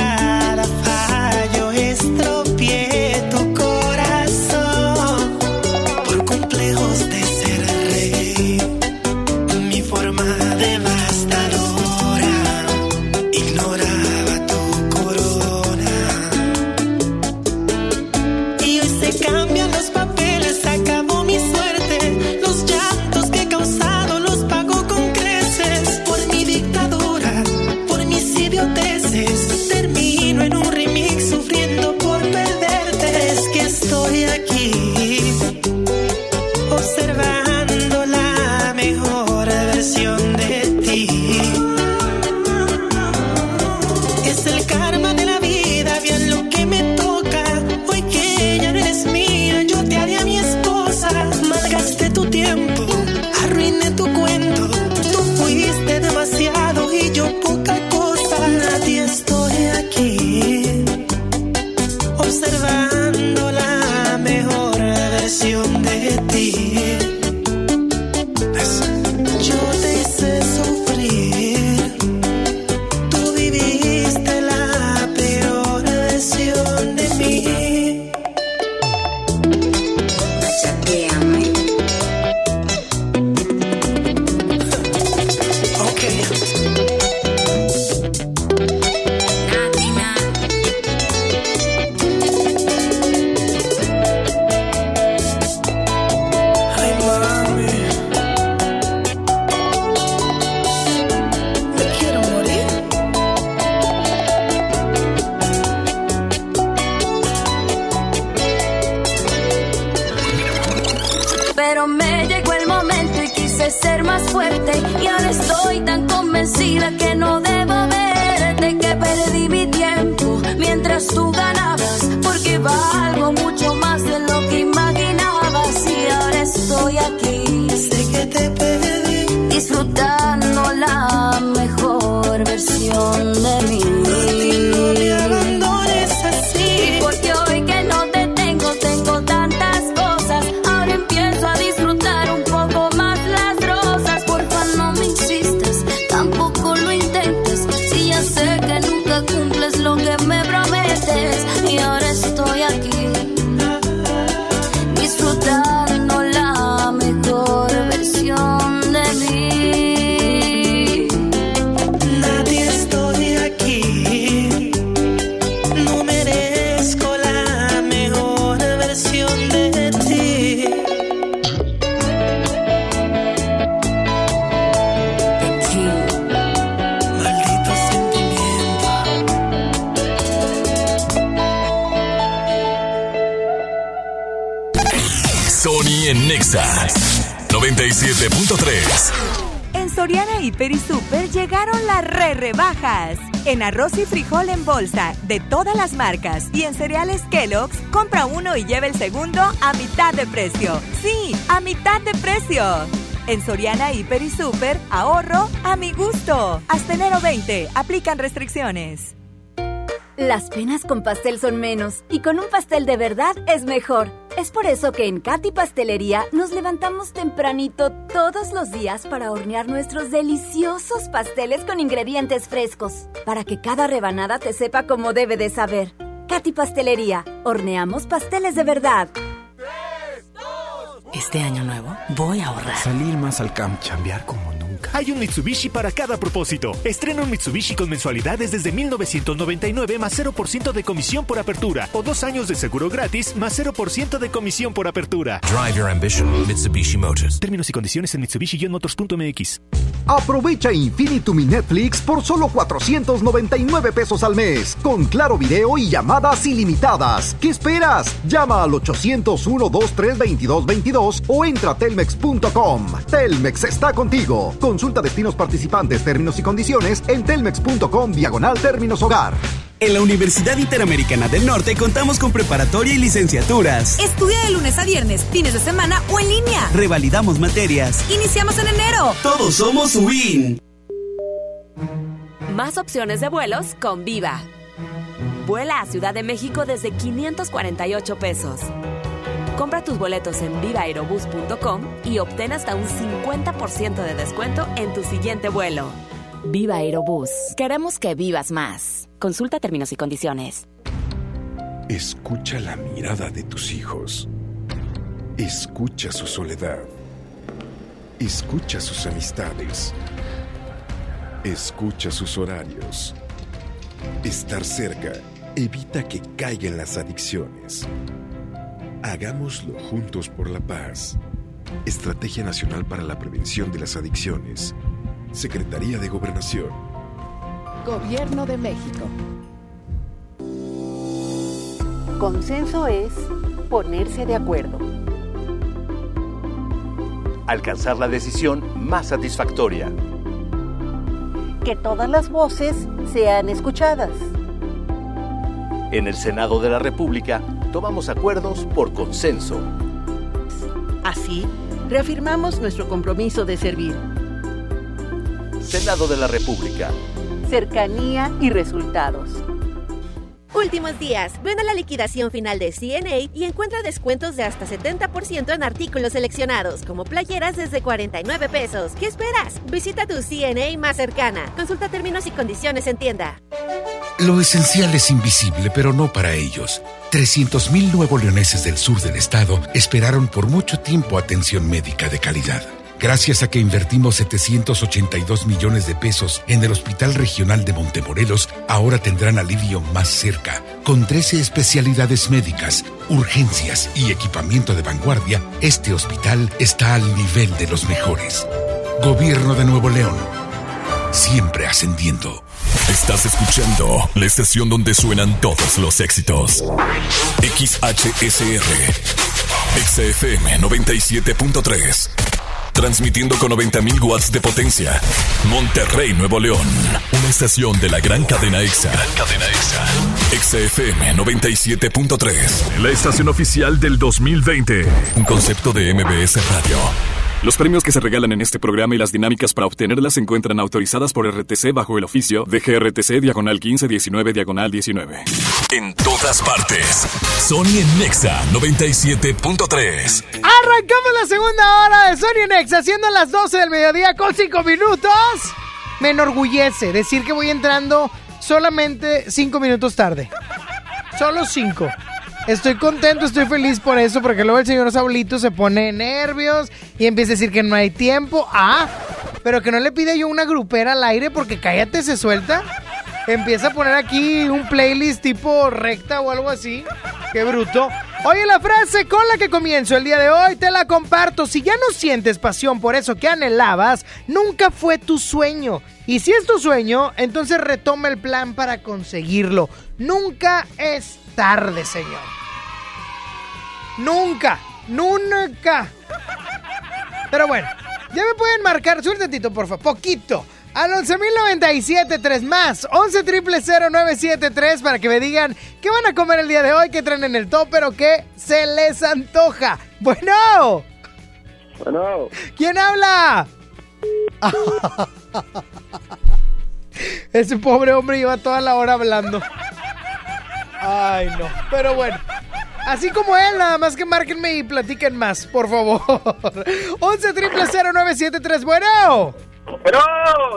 Hiper y Super llegaron las re rebajas. En arroz y frijol en bolsa de todas las marcas y en cereales Kellogg's, compra uno y lleva el segundo a mitad de precio. Sí, a mitad de precio. En Soriana Hiper y Super, ahorro a mi gusto. Hasta enero 20, aplican restricciones. Las penas con pastel son menos y con un pastel de verdad es mejor. Es por eso que en Katy Pastelería nos levantamos tempranito todos los días para hornear nuestros deliciosos pasteles con ingredientes frescos, para que cada rebanada te sepa como debe de saber. Katy Pastelería, horneamos pasteles de verdad. Este año nuevo voy a ahorrar. Salir más al camp, chambear como nunca. Hay un Mitsubishi para cada propósito. Estrena un Mitsubishi con mensualidades desde 1999 más 0% de comisión por apertura o dos años de seguro gratis más 0% de comisión por apertura. Drive your ambition, Mitsubishi Motors. Términos y condiciones en Mitsubishi-motors.mx. Aprovecha Infinitum y Netflix por solo 499 pesos al mes, con claro video y llamadas ilimitadas. ¿Qué esperas? Llama al 801-232-2222 o entra a telmex.com. Telmex está contigo. Consulta destinos participantes, términos y condiciones en telmex.com diagonal términos hogar. En la Universidad Interamericana del Norte contamos con preparatoria y licenciaturas. Estudia de lunes a viernes, fines de semana o en línea. Revalidamos materias. Iniciamos en enero. Todos somos WIN. Más opciones de vuelos con Viva. Vuela a Ciudad de México desde 548 pesos. Compra tus boletos en vivaerobus.com y obtén hasta un 50% de descuento en tu siguiente vuelo. Viva Aerobús. Queremos que vivas más. Consulta términos y condiciones. Escucha la mirada de tus hijos. Escucha su soledad. Escucha sus amistades. Escucha sus horarios. Estar cerca evita que caigan las adicciones. Hagámoslo juntos por la paz. Estrategia Nacional para la Prevención de las Adicciones. Secretaría de Gobernación. Gobierno de México. Consenso es ponerse de acuerdo. Alcanzar la decisión más satisfactoria. Que todas las voces sean escuchadas. En el Senado de la República tomamos acuerdos por consenso. Así, reafirmamos nuestro compromiso de servir. Senado de la República. Cercanía y resultados. Últimos días. Ven a la liquidación final de CNA y encuentra descuentos de hasta 70% en artículos seleccionados, como playeras desde 49 pesos. ¿Qué esperas? Visita tu CNA más cercana. Consulta términos y condiciones en tienda. Lo esencial es invisible, pero no para ellos. 300.000 nuevo leoneses del sur del estado esperaron por mucho tiempo atención médica de calidad. Gracias a que invertimos 782 millones de pesos en el Hospital Regional de Montemorelos, ahora tendrán alivio más cerca. Con 13 especialidades médicas, urgencias y equipamiento de vanguardia, este hospital está al nivel de los mejores. Gobierno de Nuevo León. Siempre ascendiendo. Estás escuchando la estación donde suenan todos los éxitos. XHSR. XFM 97.3. Transmitiendo con 90.000 watts de potencia. Monterrey, Nuevo León. Una estación de la gran cadena EXA. Gran cadena EXA. XFM 97.3. La estación oficial del 2020. Un concepto de MBS Radio. Los premios que se regalan en este programa y las dinámicas para obtenerlas se encuentran autorizadas por RTC bajo el oficio de GRTC Diagonal 1519 Diagonal 19. En todas partes. Sony en Nexa 97.3. Arrancamos la segunda hora de Sony Nexa, siendo las 12 del mediodía con 5 minutos. Me enorgullece decir que voy entrando solamente 5 minutos tarde. Solo 5. Estoy contento, estoy feliz por eso, porque luego el señor Saulito se pone nervios y empieza a decir que no hay tiempo. Ah, pero que no le pide yo una grupera al aire porque cállate, se suelta. Empieza a poner aquí un playlist tipo recta o algo así. Qué bruto. Oye, la frase con la que comienzo el día de hoy te la comparto. Si ya no sientes pasión por eso que anhelabas, nunca fue tu sueño. Y si es tu sueño, entonces retoma el plan para conseguirlo. Nunca es tarde, señor. Nunca, nunca. Pero bueno, ya me pueden marcar, suerte Tito, por favor, poquito. Al 11.097.3 más 11 973 para que me digan qué van a comer el día de hoy, qué traen en el top, pero qué se les antoja. Bueno. Bueno. ¿Quién habla? Ese pobre hombre lleva toda la hora hablando. Ay, no. Pero bueno. Así como él, nada más que márquenme y platiquen más, por favor. 11 triple 0973, bueno. Pero,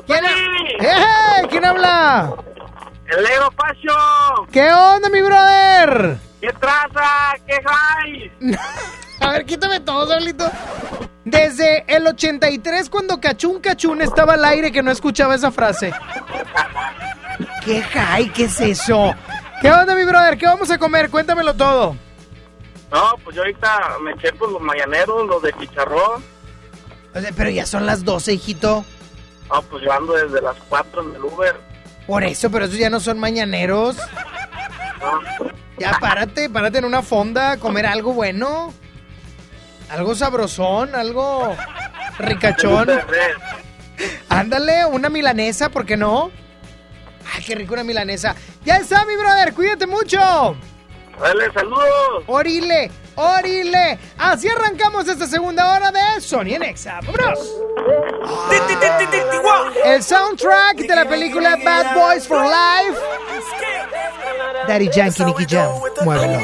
¿quién, hey, ¡Eh, eh! ¿Quién habla? El Lego Pacho. ¿Qué onda, mi brother? ¿Qué traza? ¿Qué hay? A ver, quítame todo, solito. Desde el 83, cuando Cachún Cachún estaba al aire, que no escuchaba esa frase. ¿Qué hay? ¿Qué es eso? ¿Qué onda, mi brother? ¿Qué vamos a comer? Cuéntamelo todo. No, pues yo ahorita me eché pues, los mañaneros, los de chicharrón. O sea, pero ya son las 12, hijito. Ah, pues yo ando desde las 4 en el Uber. Por eso, pero esos ya no son mañaneros. No. Ya párate, párate en una fonda, comer algo bueno. Algo sabrosón, algo ricachón. Ándale, una milanesa, ¿por qué no? Ay, qué rico una milanesa. Ya está, mi brother, cuídate mucho. Dale, saludos. Orile, orile. Así arrancamos esta segunda hora de Sony en Exa. ¡Vámonos! El soundtrack de la película Bad Boys for Life. Daddy Yankee, Nicky Jam. Muévelo.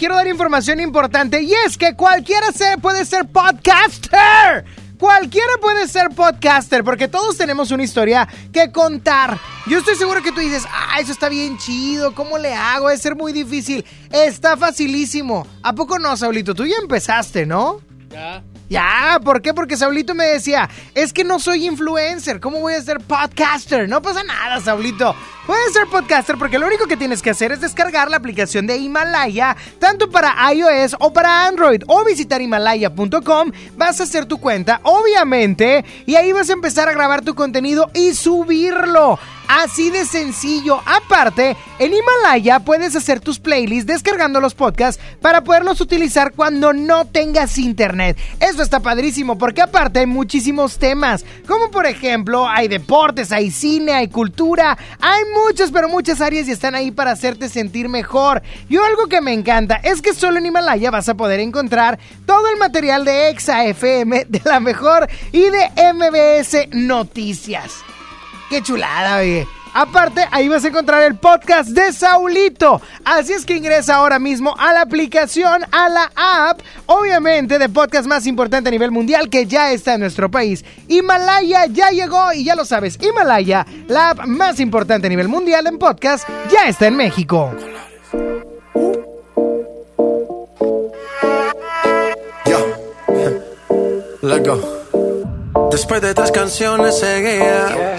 quiero dar información importante y es que cualquiera puede ser podcaster. Cualquiera puede ser podcaster porque todos tenemos una historia que contar. Yo estoy seguro que tú dices, ah, eso está bien chido, ¿cómo le hago? Es ser muy difícil. Está facilísimo. ¿A poco no, Saulito? Tú ya empezaste, ¿no? Ya. Ya, ¿por qué? Porque Saulito me decía, es que no soy influencer, ¿cómo voy a ser podcaster? No pasa nada, Saulito. Puedes ser podcaster porque lo único que tienes que hacer es descargar la aplicación de Himalaya, tanto para iOS o para Android, o visitar himalaya.com, vas a hacer tu cuenta, obviamente, y ahí vas a empezar a grabar tu contenido y subirlo. Así de sencillo. Aparte, en Himalaya puedes hacer tus playlists descargando los podcasts para poderlos utilizar cuando no tengas internet. Eso está padrísimo porque aparte hay muchísimos temas, como por ejemplo hay deportes, hay cine, hay cultura, hay muchas pero muchas áreas y están ahí para hacerte sentir mejor. Y algo que me encanta es que solo en Himalaya vas a poder encontrar todo el material de Exa FM, de la mejor y de MBS Noticias. Qué chulada, oye. Aparte, ahí vas a encontrar el podcast de Saulito. Así es que ingresa ahora mismo a la aplicación, a la app, obviamente de podcast más importante a nivel mundial que ya está en nuestro país. Himalaya ya llegó y ya lo sabes, Himalaya, la app más importante a nivel mundial en podcast, ya está en México. Let's go. Después de tres canciones seguía,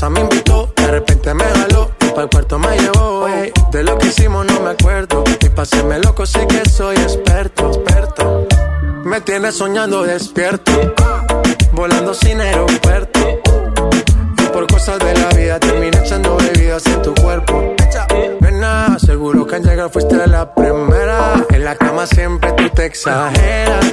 Casa me invitó, de repente me jaló. Y para el cuarto me llevó. ey. De lo que hicimos no me acuerdo. Y pa' hacerme loco sé que soy experto, experto. Me tienes soñando despierto, volando sin aeropuerto. Y por cosas de la vida terminé echando bebidas en tu cuerpo. Nena, seguro que al llegar fuiste la primera. En la cama siempre tú te exageras.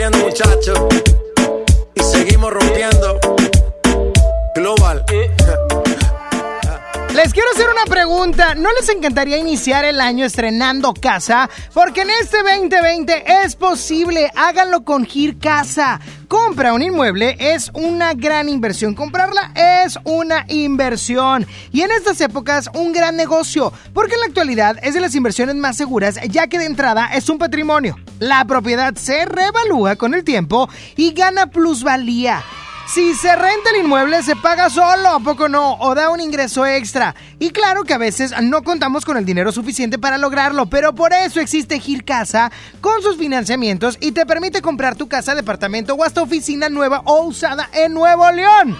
rompiendo, muchachos. Y seguimos rompiendo. Les quiero hacer una pregunta. ¿No les encantaría iniciar el año estrenando casa? Porque en este 2020 es posible. Háganlo con Gir Casa. Compra un inmueble es una gran inversión. Comprarla es una inversión. Y en estas épocas, un gran negocio. Porque en la actualidad es de las inversiones más seguras, ya que de entrada es un patrimonio. La propiedad se revalúa con el tiempo y gana plusvalía. Si se renta el inmueble, se paga solo, ¿a poco no? O da un ingreso extra. Y claro que a veces no contamos con el dinero suficiente para lograrlo, pero por eso existe Gir Casa con sus financiamientos y te permite comprar tu casa, departamento o hasta oficina nueva o usada en Nuevo León.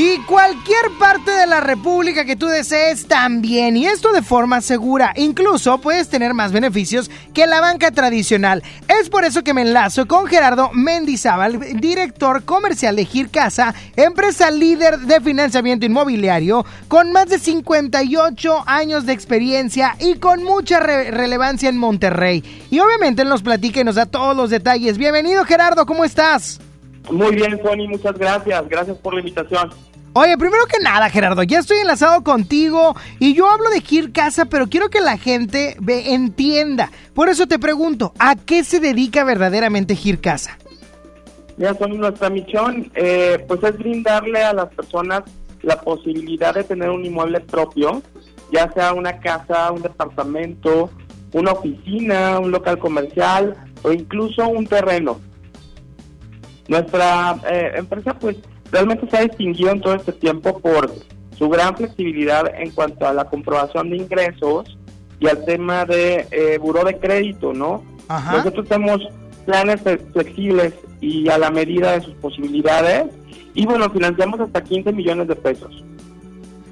Y cualquier parte de la República que tú desees también. Y esto de forma segura. Incluso puedes tener más beneficios que la banca tradicional. Es por eso que me enlazo con Gerardo Mendizábal, director comercial de Gircasa, empresa líder de financiamiento inmobiliario, con más de 58 años de experiencia y con mucha re- relevancia en Monterrey. Y obviamente nos platica y nos da todos los detalles. Bienvenido Gerardo, ¿cómo estás? Muy bien, Sony, muchas gracias. Gracias por la invitación. Oye, primero que nada, Gerardo, ya estoy enlazado contigo y yo hablo de Gir Casa, pero quiero que la gente ve- entienda. Por eso te pregunto, ¿a qué se dedica verdaderamente Gir Casa? Mira, Sony, nuestra misión eh, pues es brindarle a las personas la posibilidad de tener un inmueble propio, ya sea una casa, un departamento, una oficina, un local comercial o incluso un terreno. Nuestra eh, empresa pues realmente se ha distinguido en todo este tiempo por su gran flexibilidad en cuanto a la comprobación de ingresos y al tema de eh, buró de crédito, ¿no? Ajá. Nosotros tenemos planes flexibles y a la medida de sus posibilidades y bueno, financiamos hasta 15 millones de pesos.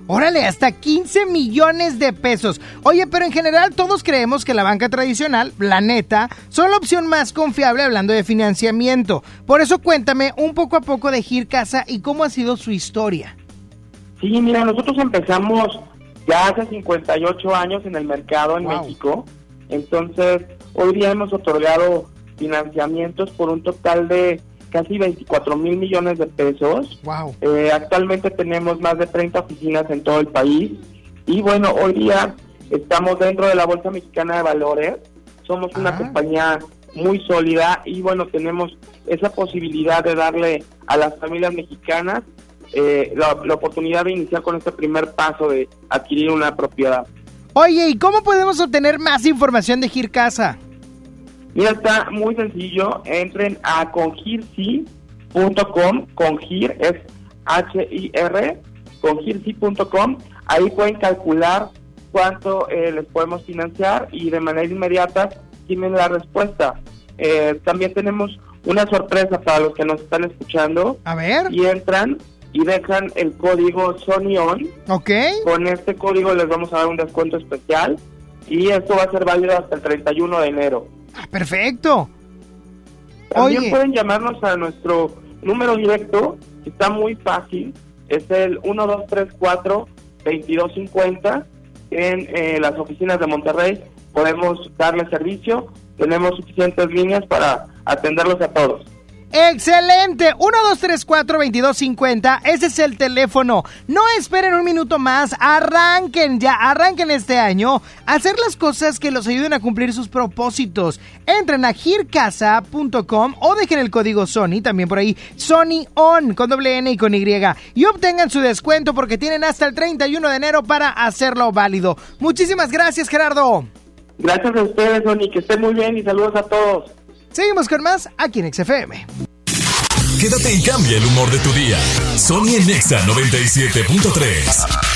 Órale, hasta 15 millones de pesos. Oye, pero en general todos creemos que la banca tradicional, la neta, son la opción más confiable hablando de financiamiento. Por eso cuéntame un poco a poco de Gir Casa y cómo ha sido su historia. Sí, mira, nosotros empezamos ya hace 58 años en el mercado en Wow. México. Entonces, hoy día hemos otorgado financiamientos por un total de casi 24 mil millones de pesos. Wow. Eh, actualmente tenemos más de 30 oficinas en todo el país. Y bueno, hoy día estamos dentro de la Bolsa Mexicana de Valores. Somos una Ah. compañía muy sólida y bueno, tenemos esa posibilidad de darle a las familias mexicanas eh, la, la oportunidad de iniciar con este primer paso de adquirir una propiedad. Oye, ¿y cómo podemos obtener más información de Gir Casa? Mira, está muy sencillo. Entren a congirsi.com. Congir es H-I-R. Congirsi.com. Ahí pueden calcular cuánto eh, les podemos financiar y de manera inmediata tienen la respuesta. Eh, también tenemos una sorpresa para los que nos están escuchando. A ver. Y entran y dejan el código SonyOn. Ok. Con este código les vamos a dar un descuento especial y esto va a ser válido hasta el 31 de enero. Perfecto. También Oye. pueden llamarnos a nuestro número directo, que está muy fácil, es el 1234-2250 en eh, las oficinas de Monterrey. Podemos darle servicio, tenemos suficientes líneas para atenderlos a todos. Excelente. 1234-2250. Ese es el teléfono. No esperen un minuto más. Arranquen ya. Arranquen este año. Hacer las cosas que los ayuden a cumplir sus propósitos. Entren a gircasa.com o dejen el código Sony. También por ahí. Sony On con doble N y con Y. Y obtengan su descuento porque tienen hasta el 31 de enero para hacerlo válido. Muchísimas gracias, Gerardo. Gracias a ustedes, Sony, que estén muy bien y saludos a todos. Seguimos con más aquí en XFM. Quédate y cambia el humor de tu día. Sony en Nexa 97.3.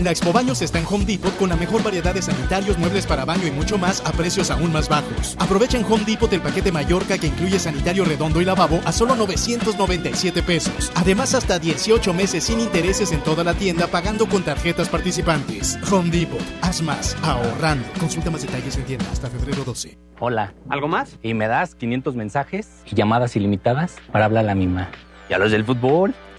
La Expo Baños está en Home Depot con la mejor variedad de sanitarios, muebles para baño y mucho más a precios aún más bajos. Aprovecha en Home Depot el paquete Mallorca que incluye sanitario redondo y lavabo a solo 997 pesos. Además, hasta 18 meses sin intereses en toda la tienda pagando con tarjetas participantes. Home Depot, haz más, ahorrando. Consulta más detalles en tienda hasta febrero 12. Hola. ¿Algo más? Y me das 500 mensajes y llamadas ilimitadas para hablar a la misma. ¿Y a los del fútbol?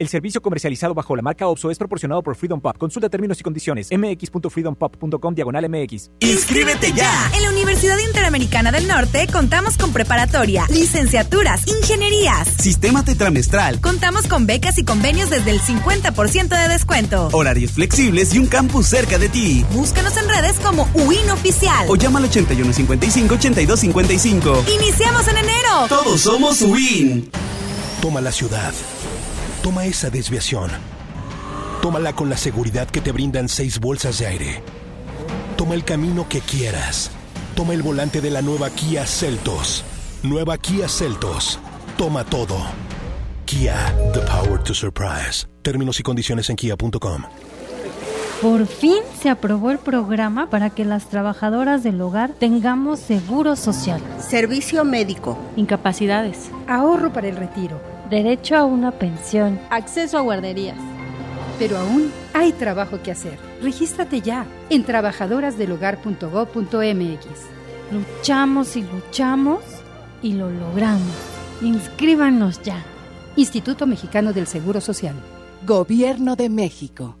El servicio comercializado bajo la marca OPSO es proporcionado por Freedom Pop. Consulta términos y condiciones. mx.freedompop.com diagonal mx. ¡Inscríbete ya! En la Universidad Interamericana del Norte contamos con preparatoria, licenciaturas, ingenierías. Sistema tetramestral. Contamos con becas y convenios desde el 50% de descuento. Horarios flexibles y un campus cerca de ti. Búscanos en redes como UIN Oficial. O llama al 8155-8255. ¡Iniciamos en enero! Todos somos UIN. Toma la ciudad. Toma esa desviación. Tómala con la seguridad que te brindan seis bolsas de aire. Toma el camino que quieras. Toma el volante de la nueva Kia Celtos. Nueva Kia Celtos. Toma todo. Kia, the power to surprise. Términos y condiciones en kia.com. Por fin se aprobó el programa para que las trabajadoras del hogar tengamos seguro social. Servicio médico. Incapacidades. Ahorro para el retiro. Derecho a una pensión. Acceso a guarderías. Pero aún hay trabajo que hacer. Regístrate ya en trabajadorasdelhogar.gov.mx. Luchamos y luchamos y lo logramos. Inscríbanos ya. Instituto Mexicano del Seguro Social. Gobierno de México.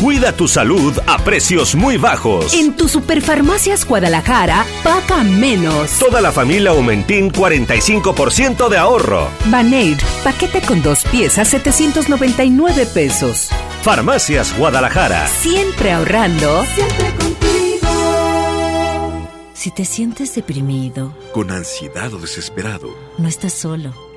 Cuida tu salud a precios muy bajos. En tu Superfarmacias Guadalajara, paga menos. Toda la familia Aumentín, 45% de ahorro. Baneir, paquete con dos piezas, 799 pesos. Farmacias Guadalajara. Siempre ahorrando. Siempre contigo. Si te sientes deprimido, Con ansiedad o desesperado, no estás solo.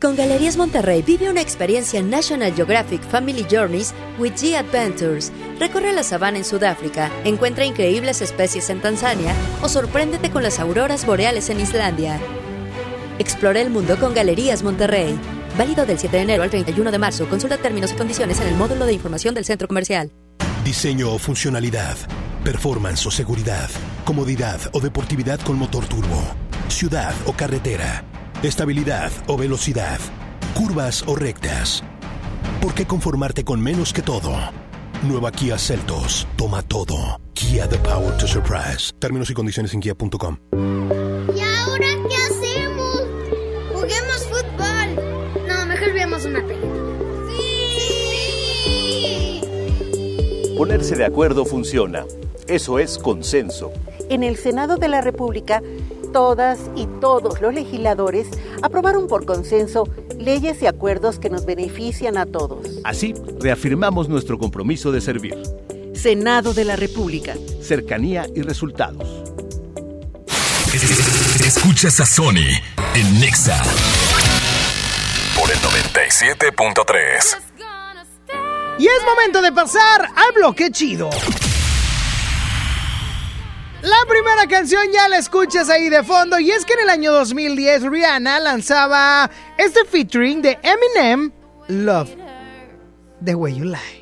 Con Galerías Monterrey vive una experiencia National Geographic Family Journeys with G Adventures. Recorre la sabana en Sudáfrica, encuentra increíbles especies en Tanzania o sorpréndete con las auroras boreales en Islandia. Explora el mundo con Galerías Monterrey. Válido del 7 de enero al 31 de marzo. Consulta términos y condiciones en el módulo de información del centro comercial. Diseño o funcionalidad. Performance o seguridad. Comodidad o deportividad con motor turbo. Ciudad o carretera. Estabilidad o velocidad. Curvas o rectas. ¿Por qué conformarte con menos que todo? Nueva Kia Celtos. Toma todo. Kia The Power to Surprise. Términos y condiciones en kia.com. ¿Y ahora qué hacemos? Juguemos fútbol. No, mejor veamos una película. Ponerse de acuerdo funciona. Eso es consenso. En el Senado de la República, todas y todos los legisladores aprobaron por consenso leyes y acuerdos que nos benefician a todos. Así, reafirmamos nuestro compromiso de servir. Senado de la República. Cercanía y resultados. Escuchas a Sony en Nexa por el 97.3. Y es momento de pasar al bloque chido. La primera canción ya la escuchas ahí de fondo y es que en el año 2010 Rihanna lanzaba este featuring de Eminem, Love, The Way You Lie.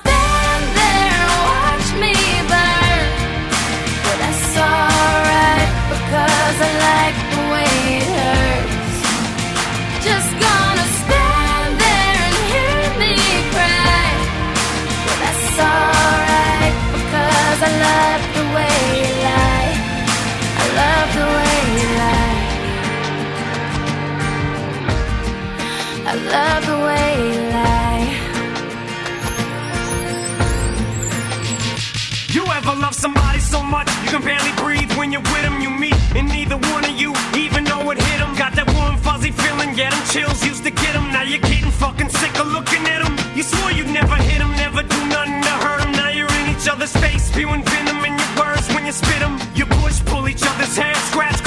you're with them? You meet, and neither one of you even know it hit them. Got that warm, fuzzy feeling, get them chills, used to get them. Now you're getting fucking sick of looking at them. You swore you'd never hit them, never do nothing to hurt them. Now you're in each other's face, spewing venom in your words when you spit them. You push, pull each other's hair, scratch,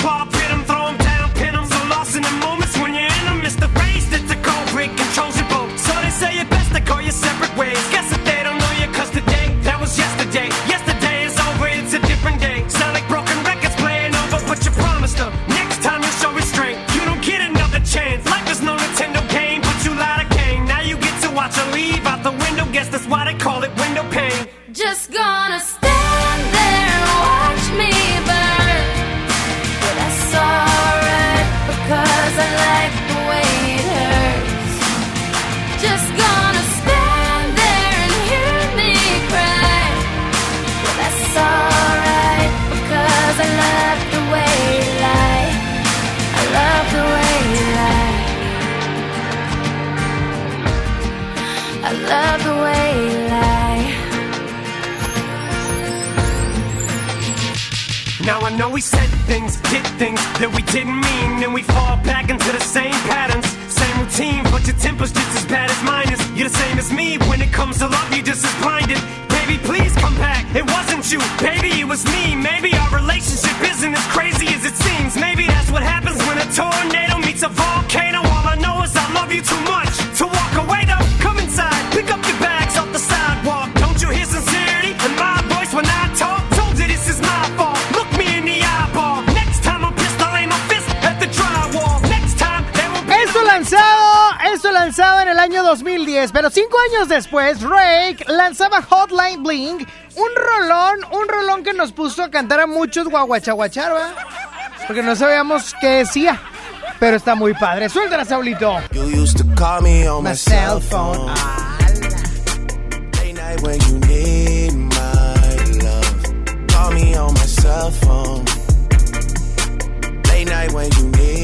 that we didn't mean, and we fall back into the same patterns, same routine. But your temper's just as bad as mine is. You're the same as me when it comes to love. You're just as blinded. Baby, please come back. It wasn't you, baby, it was me. Maybe 2010, pero cinco años después, Rake lanzaba Hotline Bling, un rolón, un rolón que nos puso a cantar a muchos guaguachaguachar. Porque no sabíamos qué decía, pero está muy padre. Suéltala, Saulito. You used to call me on my, My cell cell phone. phone. Late night when you need my love. Call me on my cell phone. Late night when you need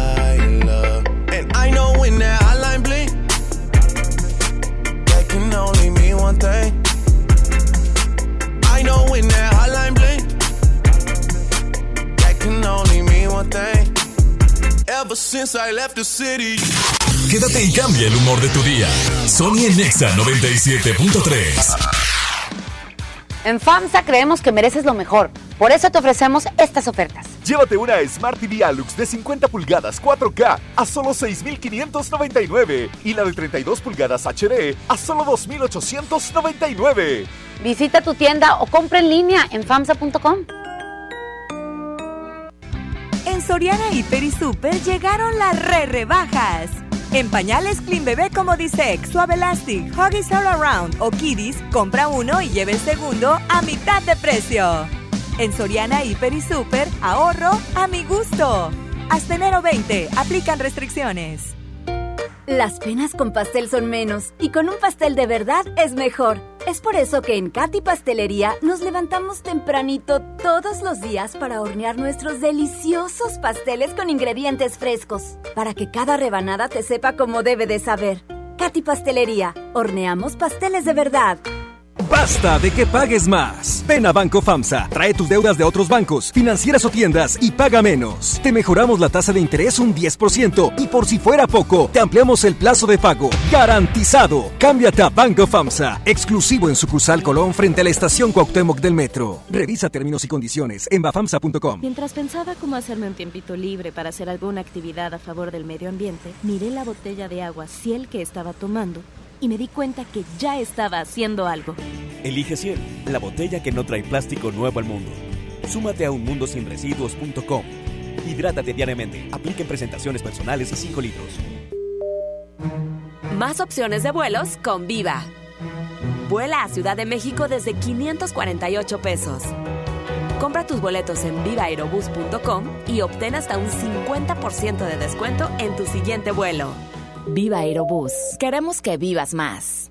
I know when that hotline blink, that can only mean one thing. I know when that hotline blink, that can only mean one thing. since I left the city. Quédate y cambia el humor de tu día. Sony en Nexa 97.3. En FAMSA creemos que mereces lo mejor. Por eso te ofrecemos estas ofertas. Llévate una Smart TV Alux de 50 pulgadas 4K a solo 6.599 y la de 32 pulgadas HD a solo 2.899. Visita tu tienda o compra en línea en FAMSA.com. En Soriana Hiper y Super llegaron las re rebajas. En pañales Clean Bebé como Disex, Suave Elastic, Huggies All Around o Kiddies, compra uno y lleve el segundo a mitad de precio. En Soriana Hiper y Super, ahorro a mi gusto. Hasta enero 20, aplican restricciones. Las penas con pastel son menos y con un pastel de verdad es mejor. Es por eso que en Katy Pastelería nos levantamos tempranito todos los días para hornear nuestros deliciosos pasteles con ingredientes frescos, para que cada rebanada te sepa como debe de saber. Katy Pastelería, horneamos pasteles de verdad. Basta de que pagues más. Ven a Banco FAMSA, trae tus deudas de otros bancos, financieras o tiendas y paga menos. Te mejoramos la tasa de interés un 10% y por si fuera poco, te ampliamos el plazo de pago. Garantizado. Cámbiate a Banco FAMSA, exclusivo en sucursal Colón frente a la estación Cuauhtémoc del Metro. Revisa términos y condiciones en bafamsa.com. Mientras pensaba cómo hacerme un tiempito libre para hacer alguna actividad a favor del medio ambiente, miré la botella de agua Ciel que estaba tomando y me di cuenta que ya estaba haciendo algo. Elige Ciel, la botella que no trae plástico nuevo al mundo. Súmate a unmundosinresiduos.com. Hidrátate diariamente. Apliquen presentaciones personales y 5 litros. Más opciones de vuelos con Viva. Vuela a Ciudad de México desde 548 pesos. Compra tus boletos en vivaerobus.com y obtén hasta un 50% de descuento en tu siguiente vuelo. Viva Aerobús. Queremos que vivas más.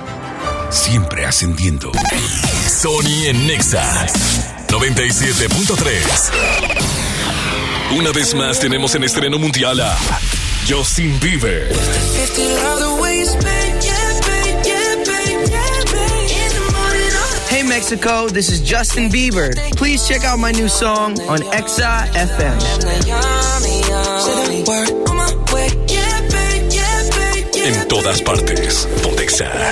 Siempre ascendiendo. Sony en Nexa 97.3. Una vez más tenemos en estreno mundial a Justin Bieber. Hey Mexico, this is Justin Bieber. Please check out my new song on Exa FM. En todas partes. Pontexa.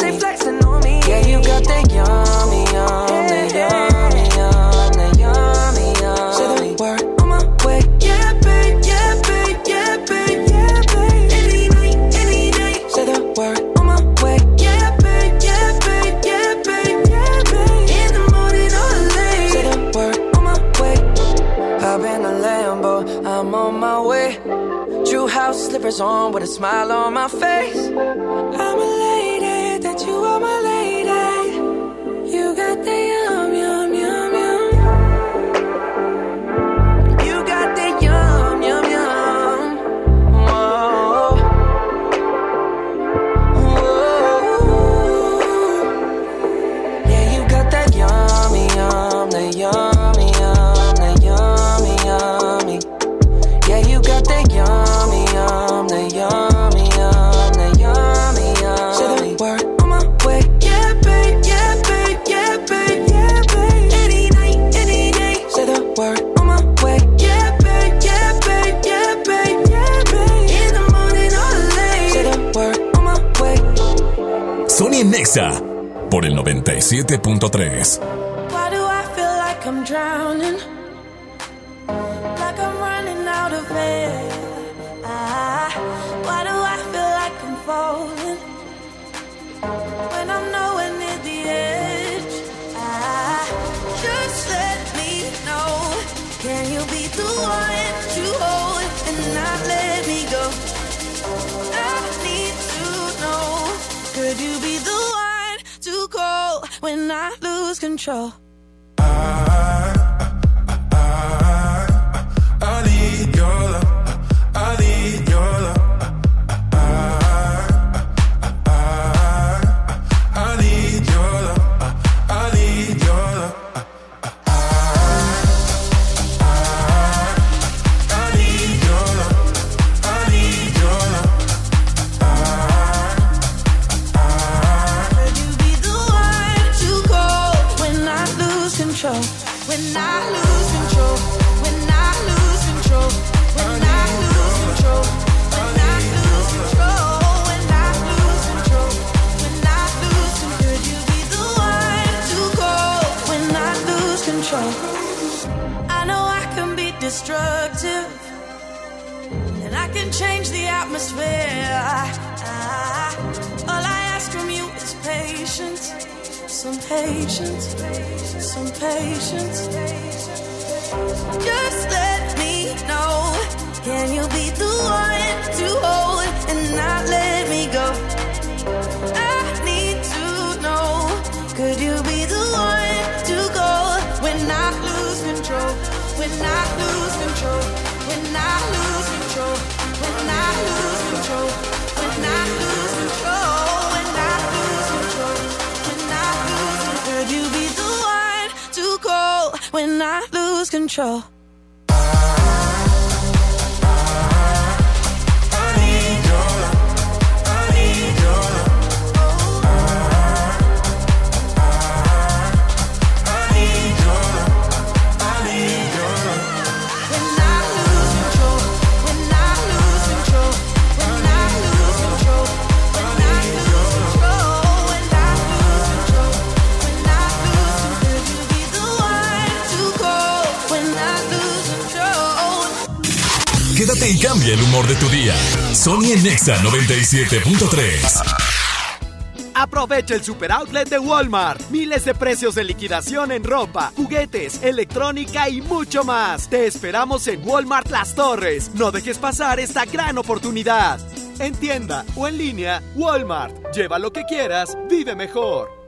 Yeah, you got that yummy, yum, that yummy, yum, that yummy. Say the word on my way. Yeah, babe, yeah, babe, yeah, babe, yeah, babe. Any night, any day. Say the word on my way. Yeah, babe, yeah, babe, yeah, babe, yeah, babe. In the morning or late. Say the word on my way. Hop in the Lambo, I'm on my way. True house slippers on with a smile on my face. I'm Por el 97.3. control? Control? El humor de tu día. Sony en Nexa 97.3. Aprovecha el super outlet de Walmart. Miles de precios de liquidación en ropa, juguetes, electrónica y mucho más. Te esperamos en Walmart Las Torres. No dejes pasar esta gran oportunidad. En tienda o en línea, Walmart. Lleva lo que quieras, vive mejor.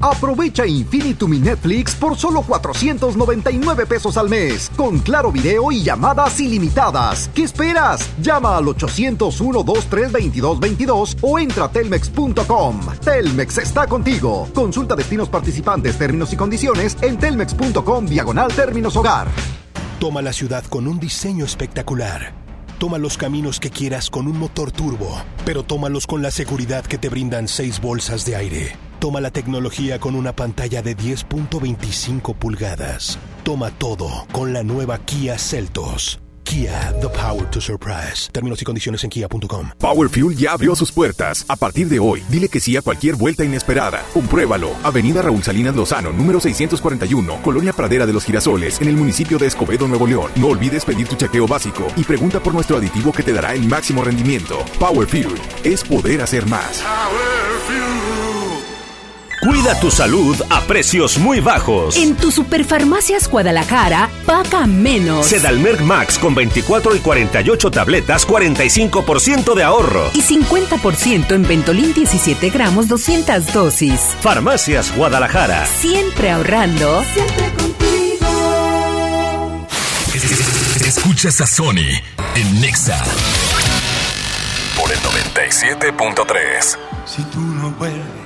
Aprovecha Infinitum Netflix por solo 499 pesos al mes, con claro video y llamadas ilimitadas. ¿Qué esperas? Llama al 801-23222 o entra a telmex.com. Telmex está contigo. Consulta destinos participantes, términos y condiciones en telmex.com diagonal términos hogar. Toma la ciudad con un diseño espectacular. Toma los caminos que quieras con un motor turbo, pero tómalos con la seguridad que te brindan seis bolsas de aire. Toma la tecnología con una pantalla de 10.25 pulgadas. Toma todo con la nueva Kia Celtos. Kia, the power to surprise. Términos y condiciones en kia.com. Power Fuel ya abrió sus puertas. A partir de hoy, dile que sí a cualquier vuelta inesperada. Compruébalo. Avenida Raúl Salinas Lozano, número 641, Colonia Pradera de los Girasoles, en el municipio de Escobedo, Nuevo León. No olvides pedir tu chequeo básico y pregunta por nuestro aditivo que te dará el máximo rendimiento. Power Fuel es poder hacer más. Cuida tu salud a precios muy bajos. En tu Superfarmacias Guadalajara, paga menos. Sedalmerc Max con 24 y 48 tabletas, 45% de ahorro. Y 50% en Ventolin 17 gramos, 200 dosis. Farmacias Guadalajara. Siempre ahorrando. Siempre contigo. Escuchas a Sony en Nexa. Por el 97.3. Si tú no vuelves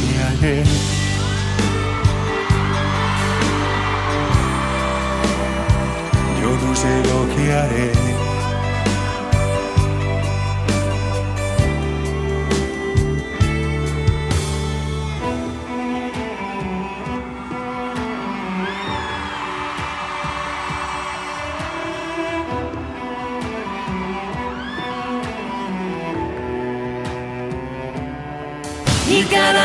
Yo no sé lo que haré.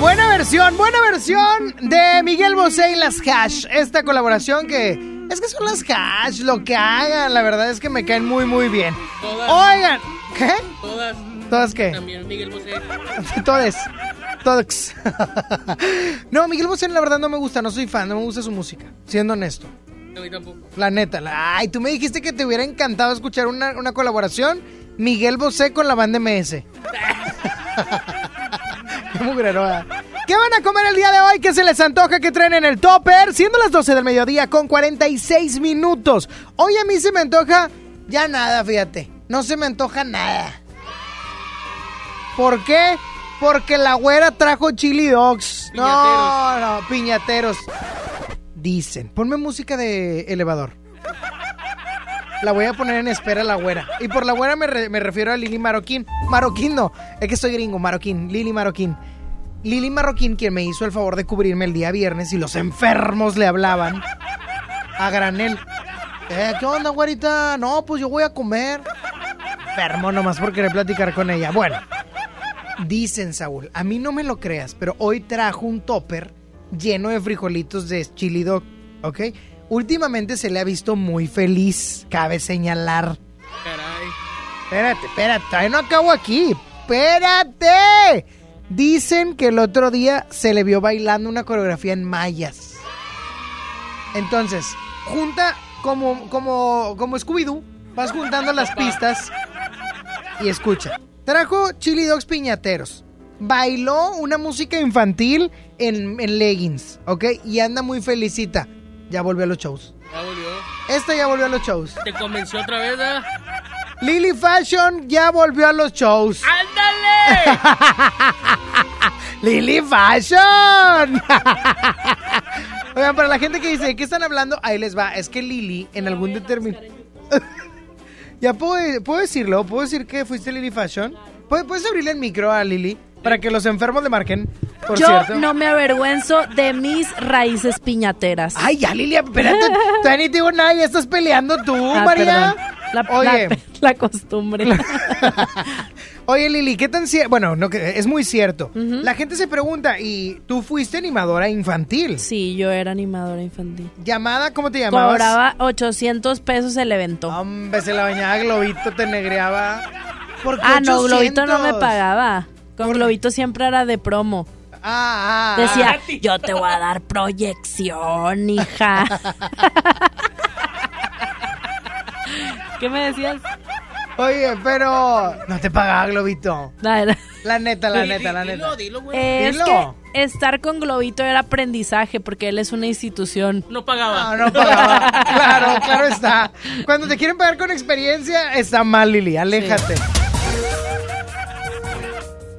Buena versión, buena versión de Miguel Bosé y las Hash. Esta colaboración que es que son las Hash, lo que hagan, la verdad es que me caen muy, muy bien. Oigan, ¿Qué? Todas. ¿Todas qué? También Miguel Bosé. Todes. Todos. no, Miguel Bosé la verdad no me gusta, no soy fan, no me gusta su música, siendo honesto. Tampoco. La neta, la- ay, tú me dijiste que te hubiera encantado escuchar una, una colaboración Miguel Bosé con la banda MS. Qué. ¿Qué van a comer el día de hoy? ¿Qué se les antoja que traen en el topper? Siendo las 12 del mediodía con 46 minutos. Hoy a mí se me antoja ya nada, fíjate. No se me antoja nada. ¿Por qué? Porque la güera trajo chili dogs. No, no, piñateros. Dicen. Ponme música de elevador. La voy a poner en espera la güera. Y por la güera me, re- me refiero a Lili Marroquín. Marroquín no, es que soy gringo, Marroquín, Lili Marroquín. Lili Marroquín, quien me hizo el favor de cubrirme el día viernes y los enfermos le hablaban a granel. Eh, ¿Qué onda, güerita? No, pues yo voy a comer. Enfermo nomás por querer platicar con ella. Bueno, dicen, Saúl, a mí no me lo creas, pero hoy trajo un topper lleno de frijolitos de chili dog, ¿ok? Últimamente se le ha visto muy feliz, cabe señalar. Caray. Espérate, espérate, no acabo aquí. Espérate. Dicen que el otro día se le vio bailando una coreografía en mayas. Entonces, junta como, como, como Scooby-Doo, vas juntando las pistas y escucha. Trajo chili dogs piñateros. Bailó una música infantil en, en leggings, ¿ok? Y anda muy felicita. Ya volvió a los shows. Ya volvió. Esta ya volvió a los shows. ¿Te convenció otra vez, ah? Lily Fashion ya volvió a los shows. ¡Ándale! ¡Lily Fashion! Oigan, para la gente que dice, ¿de qué están hablando? Ahí les va. Es que Lily, en algún determinado... ya puedo, puedo decirlo, puedo decir que fuiste Lily Fashion. ¿Puedes, puedes abrirle el micro a Lily para que los enfermos le marquen, por Yo cierto. no me avergüenzo de mis raíces piñateras. Ay, ya, Lili, espérate. Todavía ni te digo nada, ya estás peleando tú, Ah, María. perdón. La, Oye. la- la costumbre. Oye, Lili, ¿qué tan cierto? Bueno, no, es muy cierto. La gente se pregunta, ¿y tú fuiste animadora infantil? Sí, yo era animadora infantil. ¿Llamada? ¿Cómo te llamabas? Cobraba 800 pesos el evento. Hombre, se la bañaba Globito, te negreaba. ¿Por qué Ah, no, Globito no me 800? pagaba. Con Globito siempre era de promo. Ah, ah, Decía, ah. yo te voy a dar proyección, hija. ¿Qué me decías? Oye, pero no te pagaba Globito. La neta, la neta, la neta. Es Dilo. que estar con Globito era aprendizaje porque él es una institución. No pagaba. No, no pagaba. claro, claro está. Cuando te quieren pagar con experiencia, está mal, Lili. Aléjate.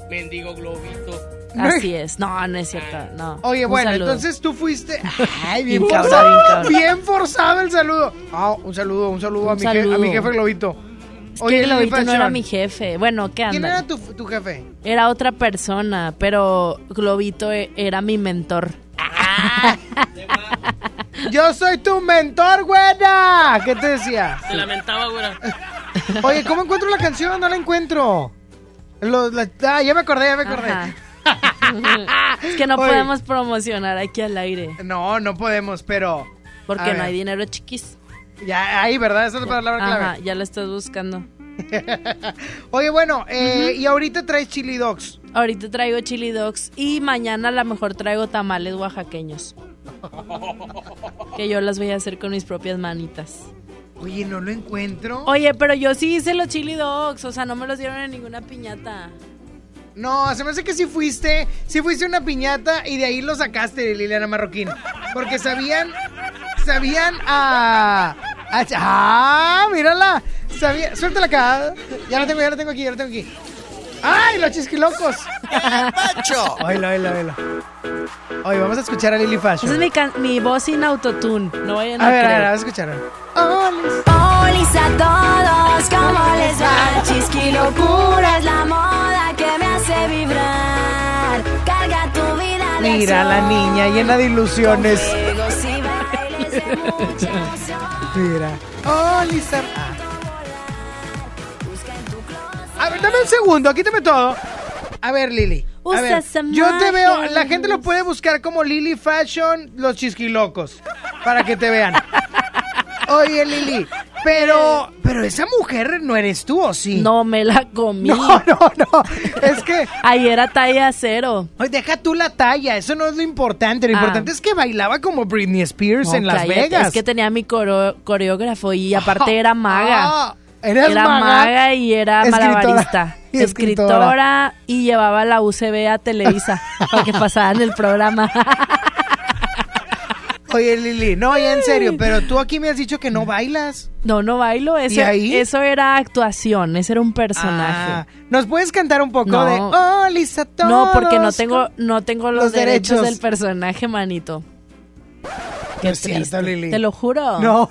Mendigo globito. Así es. No, no es cierto. No. Oye, Un bueno, saludo. entonces tú fuiste. Ay, bien, Bien cabrón, forzado. bien cabrón. Bien forzado el saludo. Ah, un saludo, un saludo, a, Un a mi jefe Globito. Es Oye, que Globito no era mi jefe. Bueno, ¿qué ¿Quién anda? era tu, tu jefe? Era otra persona, pero Globito e- era mi mentor. Yo soy tu mentor, güera. ¿Qué te decía? Se lamentaba, güera. Oye, ¿cómo encuentro la canción? No la encuentro. Lo- la- ah, ya me acordé, ya me acordé. Ajá. es que no Oye. podemos promocionar aquí al aire. No, no podemos, pero. Porque no ver. hay dinero chiquis. Ya, ahí, ¿verdad? Esa es la palabra clave. Ya lo estás buscando. Oye, bueno, eh, y ahorita traes chili dogs. Ahorita traigo chili dogs y mañana a lo mejor traigo tamales oaxaqueños. que yo las voy a hacer con mis propias manitas. Oye, no lo encuentro. Oye, pero yo sí hice los chili dogs, o sea, no me los dieron en ninguna piñata. No, se me hace que sí fuiste, sí fuiste una piñata y de ahí lo sacaste, Liliana Marroquín. Porque sabían, sabían a... a- ¡Ah, mírala! Sabía, suéltala acá. Ya la tengo, ya la tengo aquí, ya la tengo aquí. ¡Ay, los chisquilocos! Oílo, oílo, oílo. Oye, vamos a escuchar a Lily Esa Fashion. es mi, can- mi voz sin autotune, no vayan a, A ver, a ver, vamos a escuchar. Olis a todos, ¿cómo les va? Chisqui locura es la moda que vibrar. Carga tu vida de Mira la niña llena de ilusiones. Mira. Oh, Lisa. A ver, dame un segundo, quítame todo. A ver, Lili. A ver, yo te veo, la gente lo puede buscar como Lily Fashion, los chisquilocos, para que te vean. Oye, Lili, Pero, pero esa mujer no eres tú, ¿o sí? No, me la comí. No, no, no. Es que. Ahí era talla cero. Oye, deja tú la talla, eso no es lo importante. Lo Ah. importante es que bailaba como Britney Spears No, en Las cállate, Vegas. Es que tenía mi coreógrafo y aparte era maga. Ah, ¿eras era maga? maga y era Escritora. malabarista. Y escritora. Escritora y llevaba la UCB a Televisa para que pasaran el programa. Oye, Lili, no, ya en serio, pero tú aquí me has dicho que no bailas. No, no bailo. Eso, ¿Y ahí? eso era actuación, ese era un personaje. Ah, ¿Nos puedes cantar un poco No. de Oh, Lisa, todos no, porque no tengo, con-" no tengo los, los derechos. derechos. del personaje, manito. No es cierto, Lili. Te lo juro. No.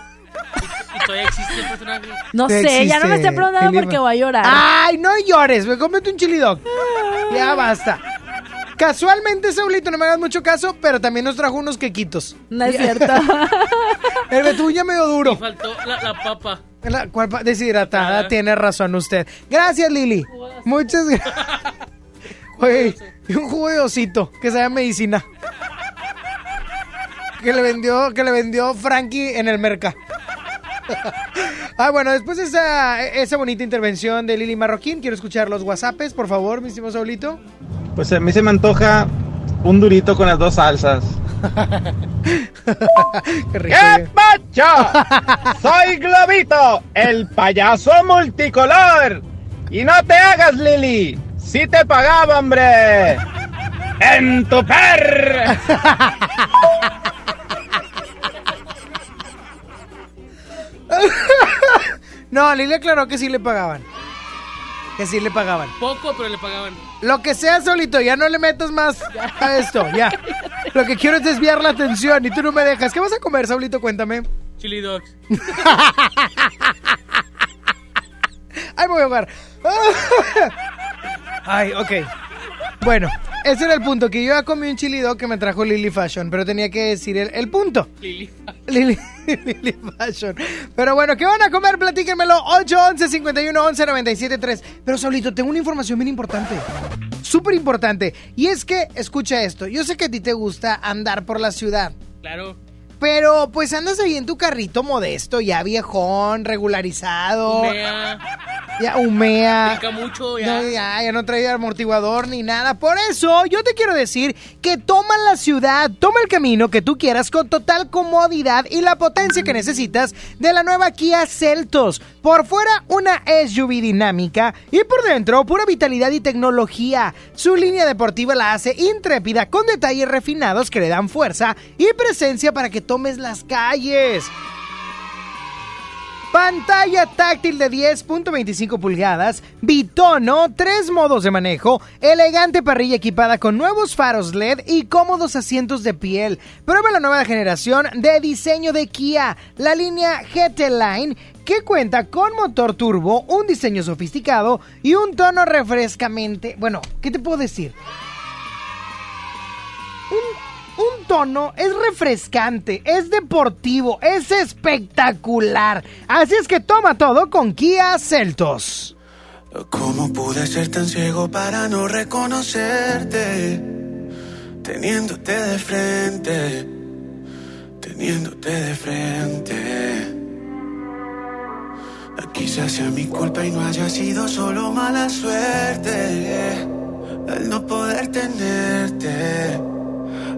¿Y todavía existe el personaje? No sé, ya no me esté preguntando porque voy a llorar. Ay, no llores, me cómete un chili dog. Ya basta. Casualmente, Saulito, no me hagas mucho caso, pero también nos trajo unos quequitos. No es cierto. El betún ya medio duro. Y faltó la, la papa. La, ¿cuál pa- deshidratada, tiene razón usted. Gracias, Lili. Muchas gracias. Y un jugo de osito que sabe a medicina. Que le vendió, que le vendió Frankie en el merca. Ah, bueno, después de esa, esa bonita intervención de Lili Marroquín, quiero escuchar los WhatsApps, por favor, mi estimado Saulito. Pues a mí se me antoja un durito con las dos salsas. Qué rico. ¡Qué pacho! Soy Globito, el payaso multicolor. Y no te hagas, Lili. Sí te pagaba, hombre. En tu per. No, Lili aclaró que sí le pagaban. Que sí le pagaban. Poco, pero le pagaban. Lo que sea, Solito, ya no le metas más a esto, ya. Lo que quiero es desviar la atención y tú no me dejas. ¿Qué vas a comer, Saulito? Cuéntame. Chili dogs. Ay, me voy a ahogar. Ay, ok. Bueno, ese era el punto, que yo ya comí un chili dog que me trajo Lily Fashion, pero tenía que decir el, el punto. Lili. Lily, Lily Fashion. Pero bueno, ¿qué van a comer? Platíquenmelo. 811 51 11 97 3. Pero Saulito, tengo una información bien importante. Súper importante. Y es que, escucha esto. Yo sé que a ti te gusta andar por la ciudad. Claro. Pero pues andas ahí en tu carrito modesto, ya viejón, regularizado. Humea. Ya humea. Pica mucho, ya. No, ya, ya no trae amortiguador ni nada. Por eso, yo te quiero decir que toma la ciudad, toma el camino que tú quieras con total comodidad y la potencia que necesitas de la nueva Kia Celtos. Por fuera, una SUV dinámica y por dentro, pura vitalidad y tecnología. Su línea deportiva la hace intrépida con detalles refinados que le dan fuerza y presencia para que tomes las calles. Pantalla táctil de 10.25 pulgadas, bitono, tres modos de manejo, elegante parrilla equipada con nuevos faros LED y cómodos asientos de piel. Prueba la nueva generación de diseño de Kia, la línea GT Line, que cuenta con motor turbo, un diseño sofisticado y un tono refrescamente... Bueno, ¿qué te puedo decir? Un, tono es refrescante, es deportivo, es espectacular. Así es que toma todo con Kia Celtos. ¿Cómo pude ser tan ciego para no reconocerte? Teniéndote de frente, teniéndote de frente. Quizás sea mi culpa y no haya sido solo mala suerte. El no poder tenerte,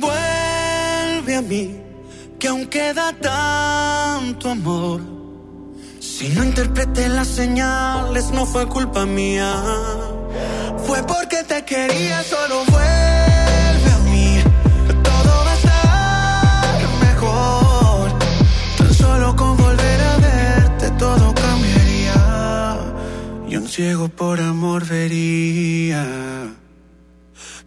Vuelve a mí, que aún queda tanto amor. Si no interpreté las señales, no fue culpa mía. Fue porque te quería, solo vuelve a mí. Todo va a estar mejor. Tan solo con volver a verte, todo cambiaría. Y un ciego por amor vería.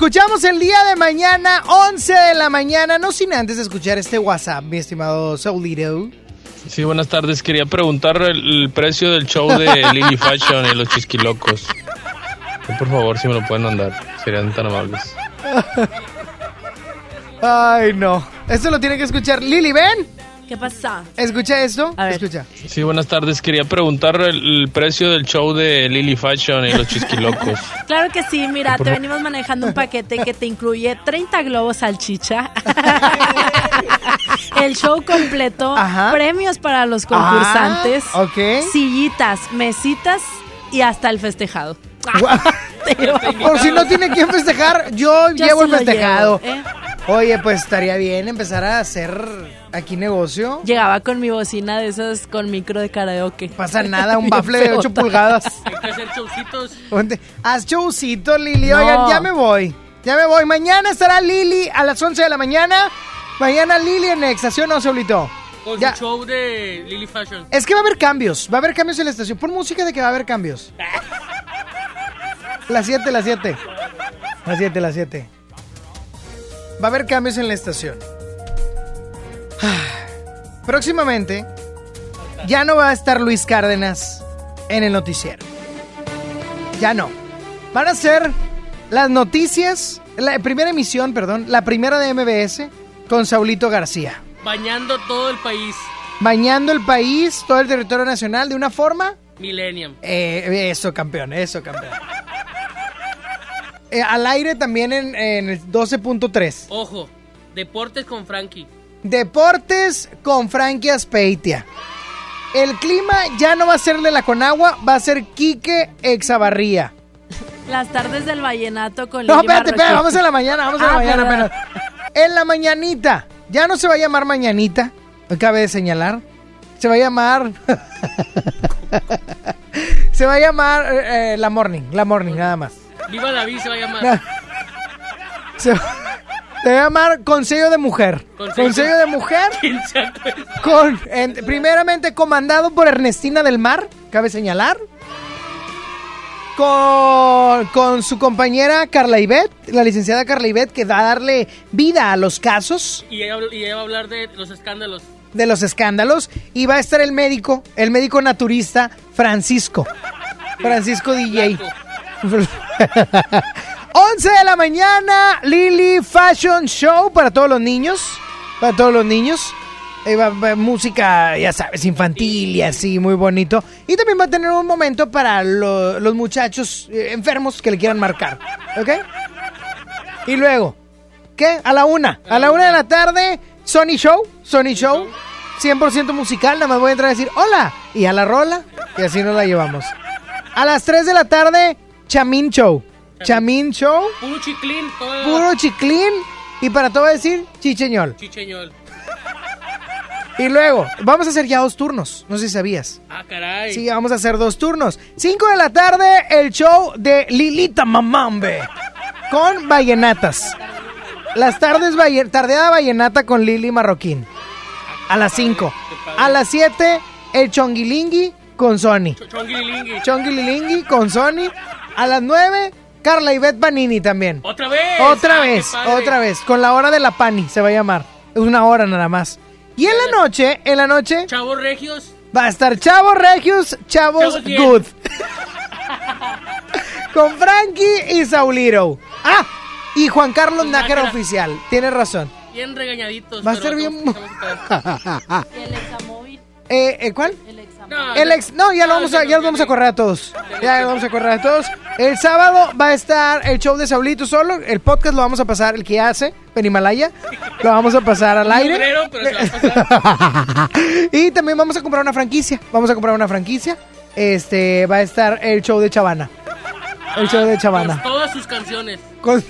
escuchamos el día de mañana, 11 de la mañana, no sin antes escuchar este WhatsApp, mi estimado Saulito. Sí, buenas tardes. Quería preguntar el, el precio del show de Lily Fashion y los Chisquilocos. Por favor, si me lo pueden mandar. Serían tan amables. Ay, no. Esto lo tiene que escuchar Lili, ven. ¿Qué pasa? Escucha esto. Escucha. Sí, buenas tardes. Quería preguntar el, el precio del show de Lily Fashion y los Chisquilocos. Claro que sí, mira, te venimos manejando un paquete que te incluye 30 globos salchicha, el show completo, premios para los concursantes, Ah, ok. sillitas, mesitas y hasta el festejado. Por si no tiene quien festejar, yo, Yo llevo sí el festejado. llevo, ¿eh? Oye, pues estaría bien empezar a hacer aquí negocio. Llegaba con mi bocina de esas con micro de karaoke. Pasa nada, un bafle de 8 pulgadas. Hay que hacer showcitos. Haz showcito, Lili. No. Oigan, ya me voy. Ya me voy. Mañana estará Lili a las 11 de la mañana. Mañana Lili en Exación, no, Saulito. Con Ya. su show de Lily Fashion. Es que va a haber cambios. Va a haber cambios en la estación. Pon música de que va a haber cambios. Las 7, las 7. Las 7, las 7. Va a haber cambios en la estación. Próximamente ya no va a estar Luis Cárdenas en el noticiero. Ya no. Van a ser las noticias, la primera emisión, perdón, la primera de MBS con Saulito García. Bañando todo el país. Bañando el país, todo el territorio nacional de una forma Millennium. eh, eso, campeón, eso, campeón. Eh, al aire también en, en el 12.3. Ojo, deportes con Frankie. Deportes con Frankie Aspeitia. El clima ya no va a ser de la Conagua, va a ser Quique Exabarría. Las tardes del vallenato con No, Lili espérate, espérate, vamos a la mañana, vamos a la Ah, mañana. apenas. En la mañanita, ya no se va a llamar mañanita, cabe de señalar. Se va a llamar. se va a llamar eh, eh, la morning, la morning, nada más. Viva la vida se va a llamar. Se, va- se va a llamar Consejo de Mujer. Consejo- Consejo de Mujer. Con, en- primeramente comandado por Ernestina del Mar, cabe señalar. Con, con su compañera Carla Ivette, la licenciada Carla Ivette, que va a darle vida a los casos Y ella, y ella va a hablar de los escándalos. de los escándalos. Y va a estar el médico, el médico naturista Francisco. Francisco DJ. 11 de la mañana, Lily Fashion Show para todos los niños. Para todos los niños. Eh, va- música, ya sabes, infantil y así, muy bonito. Y también va a tener un momento para lo- los muchachos eh, enfermos que le quieran marcar. ¿Ok? Y luego, ¿qué? A la una. A la una de la tarde, Sony Show. Sony Show. 100% musical. Nada más voy a entrar a decir hola. Y a la rola. Y así nos la llevamos. A las 3 de la tarde, Chamín Show. Chamín Show. Puro chiclín. Todo Puro chiclín. Y para todo decir, chicheñol. Chicheñol. Y luego, vamos a hacer ya dos turnos. No sé si sabías. Ah, caray. Sí, vamos a hacer dos turnos. 5 de la tarde, el show de Lilita Mamambe. Con vallenatas. Las tardes, tardeada vallenata con Lili Marroquín. A las 5. A las 7, el Chonguilingui con Sony. Chonguilingui. Chonguilingui con Sony. A las 9, Carla Ivette Panini también. ¿Otra vez? Otra Ah, vez, otra vez. Con la hora de la Pani se va a llamar. Es una hora nada más. Y en la noche, en la noche, Chavos regios. va a estar Chavos Regios, Chavos. Good. Con Frankie y Sauliro. Ah, y Juan Carlos Nájera oficial. Tienes razón. Bien regañaditos. Va a ser bien. El examóvil. eh, eh, ¿Cuál? No, El ex, no, ya lo vamos a, ya lo vamos a correr a todos. Ya lo vamos a correr a todos. El sábado va a estar el show de Saulito solo. El podcast lo vamos a pasar, el que hace, en Himalaya. Lo vamos a pasar al aire. mugrero, pero se va a pasar. y también vamos a comprar una franquicia. Vamos a comprar una franquicia. Este va a estar el show de Chavana. El show de Chavana. Con todas sus canciones. Con-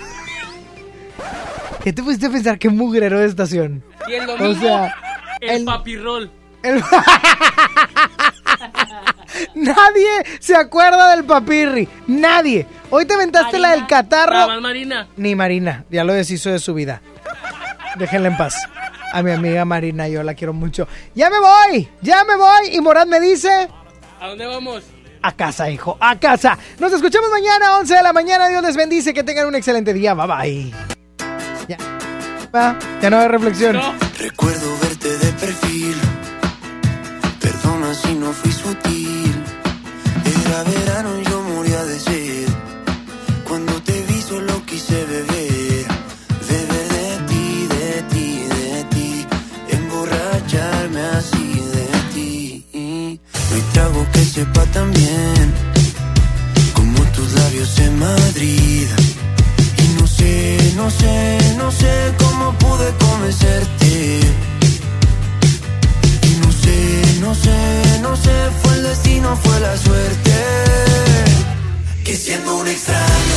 ¿Qué te pusiste a pensar? Qué mugrero de estación. Y el domingo, O sea, el, el- papirrol. el- Nadie se acuerda del papirri. Nadie. Hoy te aventaste la del catarro. más Marina. Ni Marina. Ya lo deshizo de su vida. Déjenla en paz. A mi amiga Marina, yo la quiero mucho. Ya me voy. Ya me voy. Y Morad me dice... ¿A dónde vamos? A casa, hijo, a casa. Nos escuchamos mañana, 11 de la mañana. Dios les bendice. Que tengan un excelente día. Bye bye. Ya. Va, ya no hay reflexión. Recuerdo verte de perfil. Perdona si no fui sutil. Era verano y yo moría de sed. Cuando te vi solo quise beber. Beber de ti, de ti, de ti. Emborracharme así de ti. No hay trago que sepa tan bien como tus labios en Madrid. Y no sé, no sé, no sé cómo pude convencerte. No sé, no sé, fue el destino, fue la suerte. Que siendo un extraño,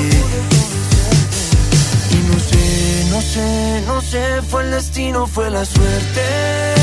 Destino, fue la suerte.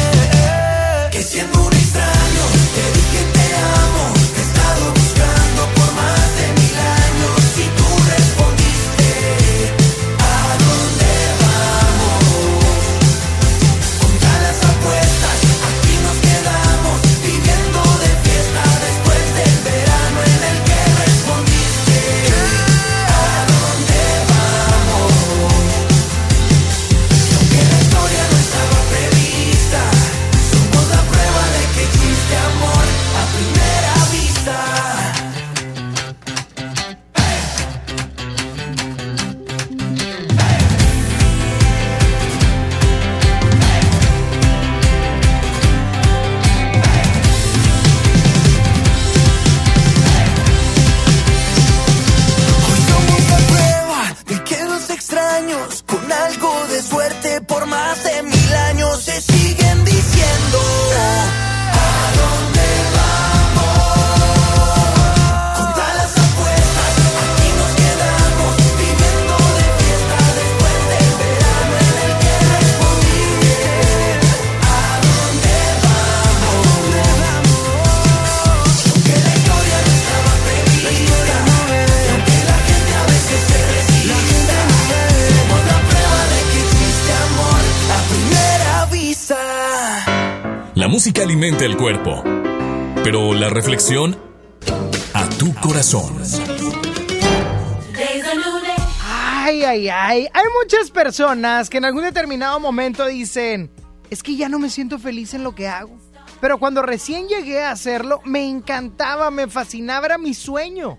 Personas que en algún determinado momento dicen, es que ya no me siento feliz en lo que hago. Pero cuando recién llegué a hacerlo, me encantaba, me fascinaba, era mi sueño.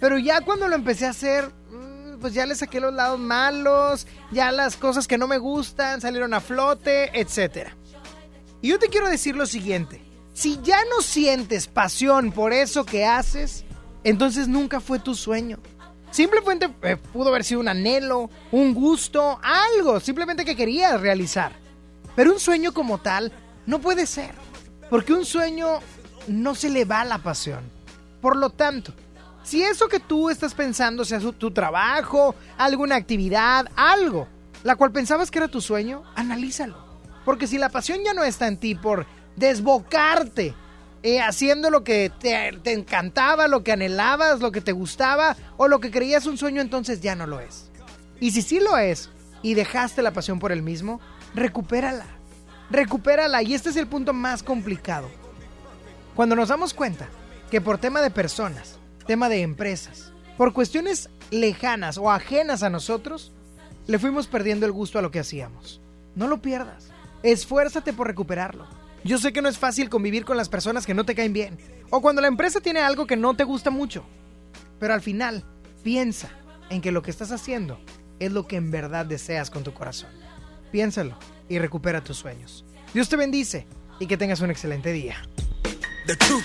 Pero ya cuando lo empecé a hacer, mm, pues ya le saqué los lados malos, ya las cosas que no me gustan salieron a flote, etc. Y yo te quiero decir lo siguiente, si ya no sientes pasión por eso que haces, entonces nunca fue tu sueño. Simplemente eh, pudo haber sido un anhelo, un gusto, algo, simplemente que querías realizar. Pero un sueño como tal no puede ser, porque un sueño no se le va la pasión. Por lo tanto, si eso que tú estás pensando sea tu trabajo, alguna actividad, algo, la cual pensabas que era tu sueño, analízalo. Porque si la pasión ya no está en ti por desbocarte, eh, haciendo lo que te, te encantaba, lo que anhelabas, lo que te gustaba o lo que creías un sueño, entonces ya no lo es. Y si sí lo es y dejaste la pasión por el mismo, recupérala. Recupérala y este es el punto más complicado. Cuando nos damos cuenta que por tema de personas, tema de empresas, por cuestiones lejanas o ajenas a nosotros, le fuimos perdiendo el gusto a lo que hacíamos. No lo pierdas. Esfuérzate por recuperarlo. Yo sé que no es fácil convivir con las personas que no te caen bien. O cuando la empresa tiene algo que no te gusta mucho. Pero al final, piensa en que lo que estás haciendo es lo que en verdad deseas con tu corazón. Piénsalo y recupera tus sueños. Dios te bendice y que tengas un excelente día. The truth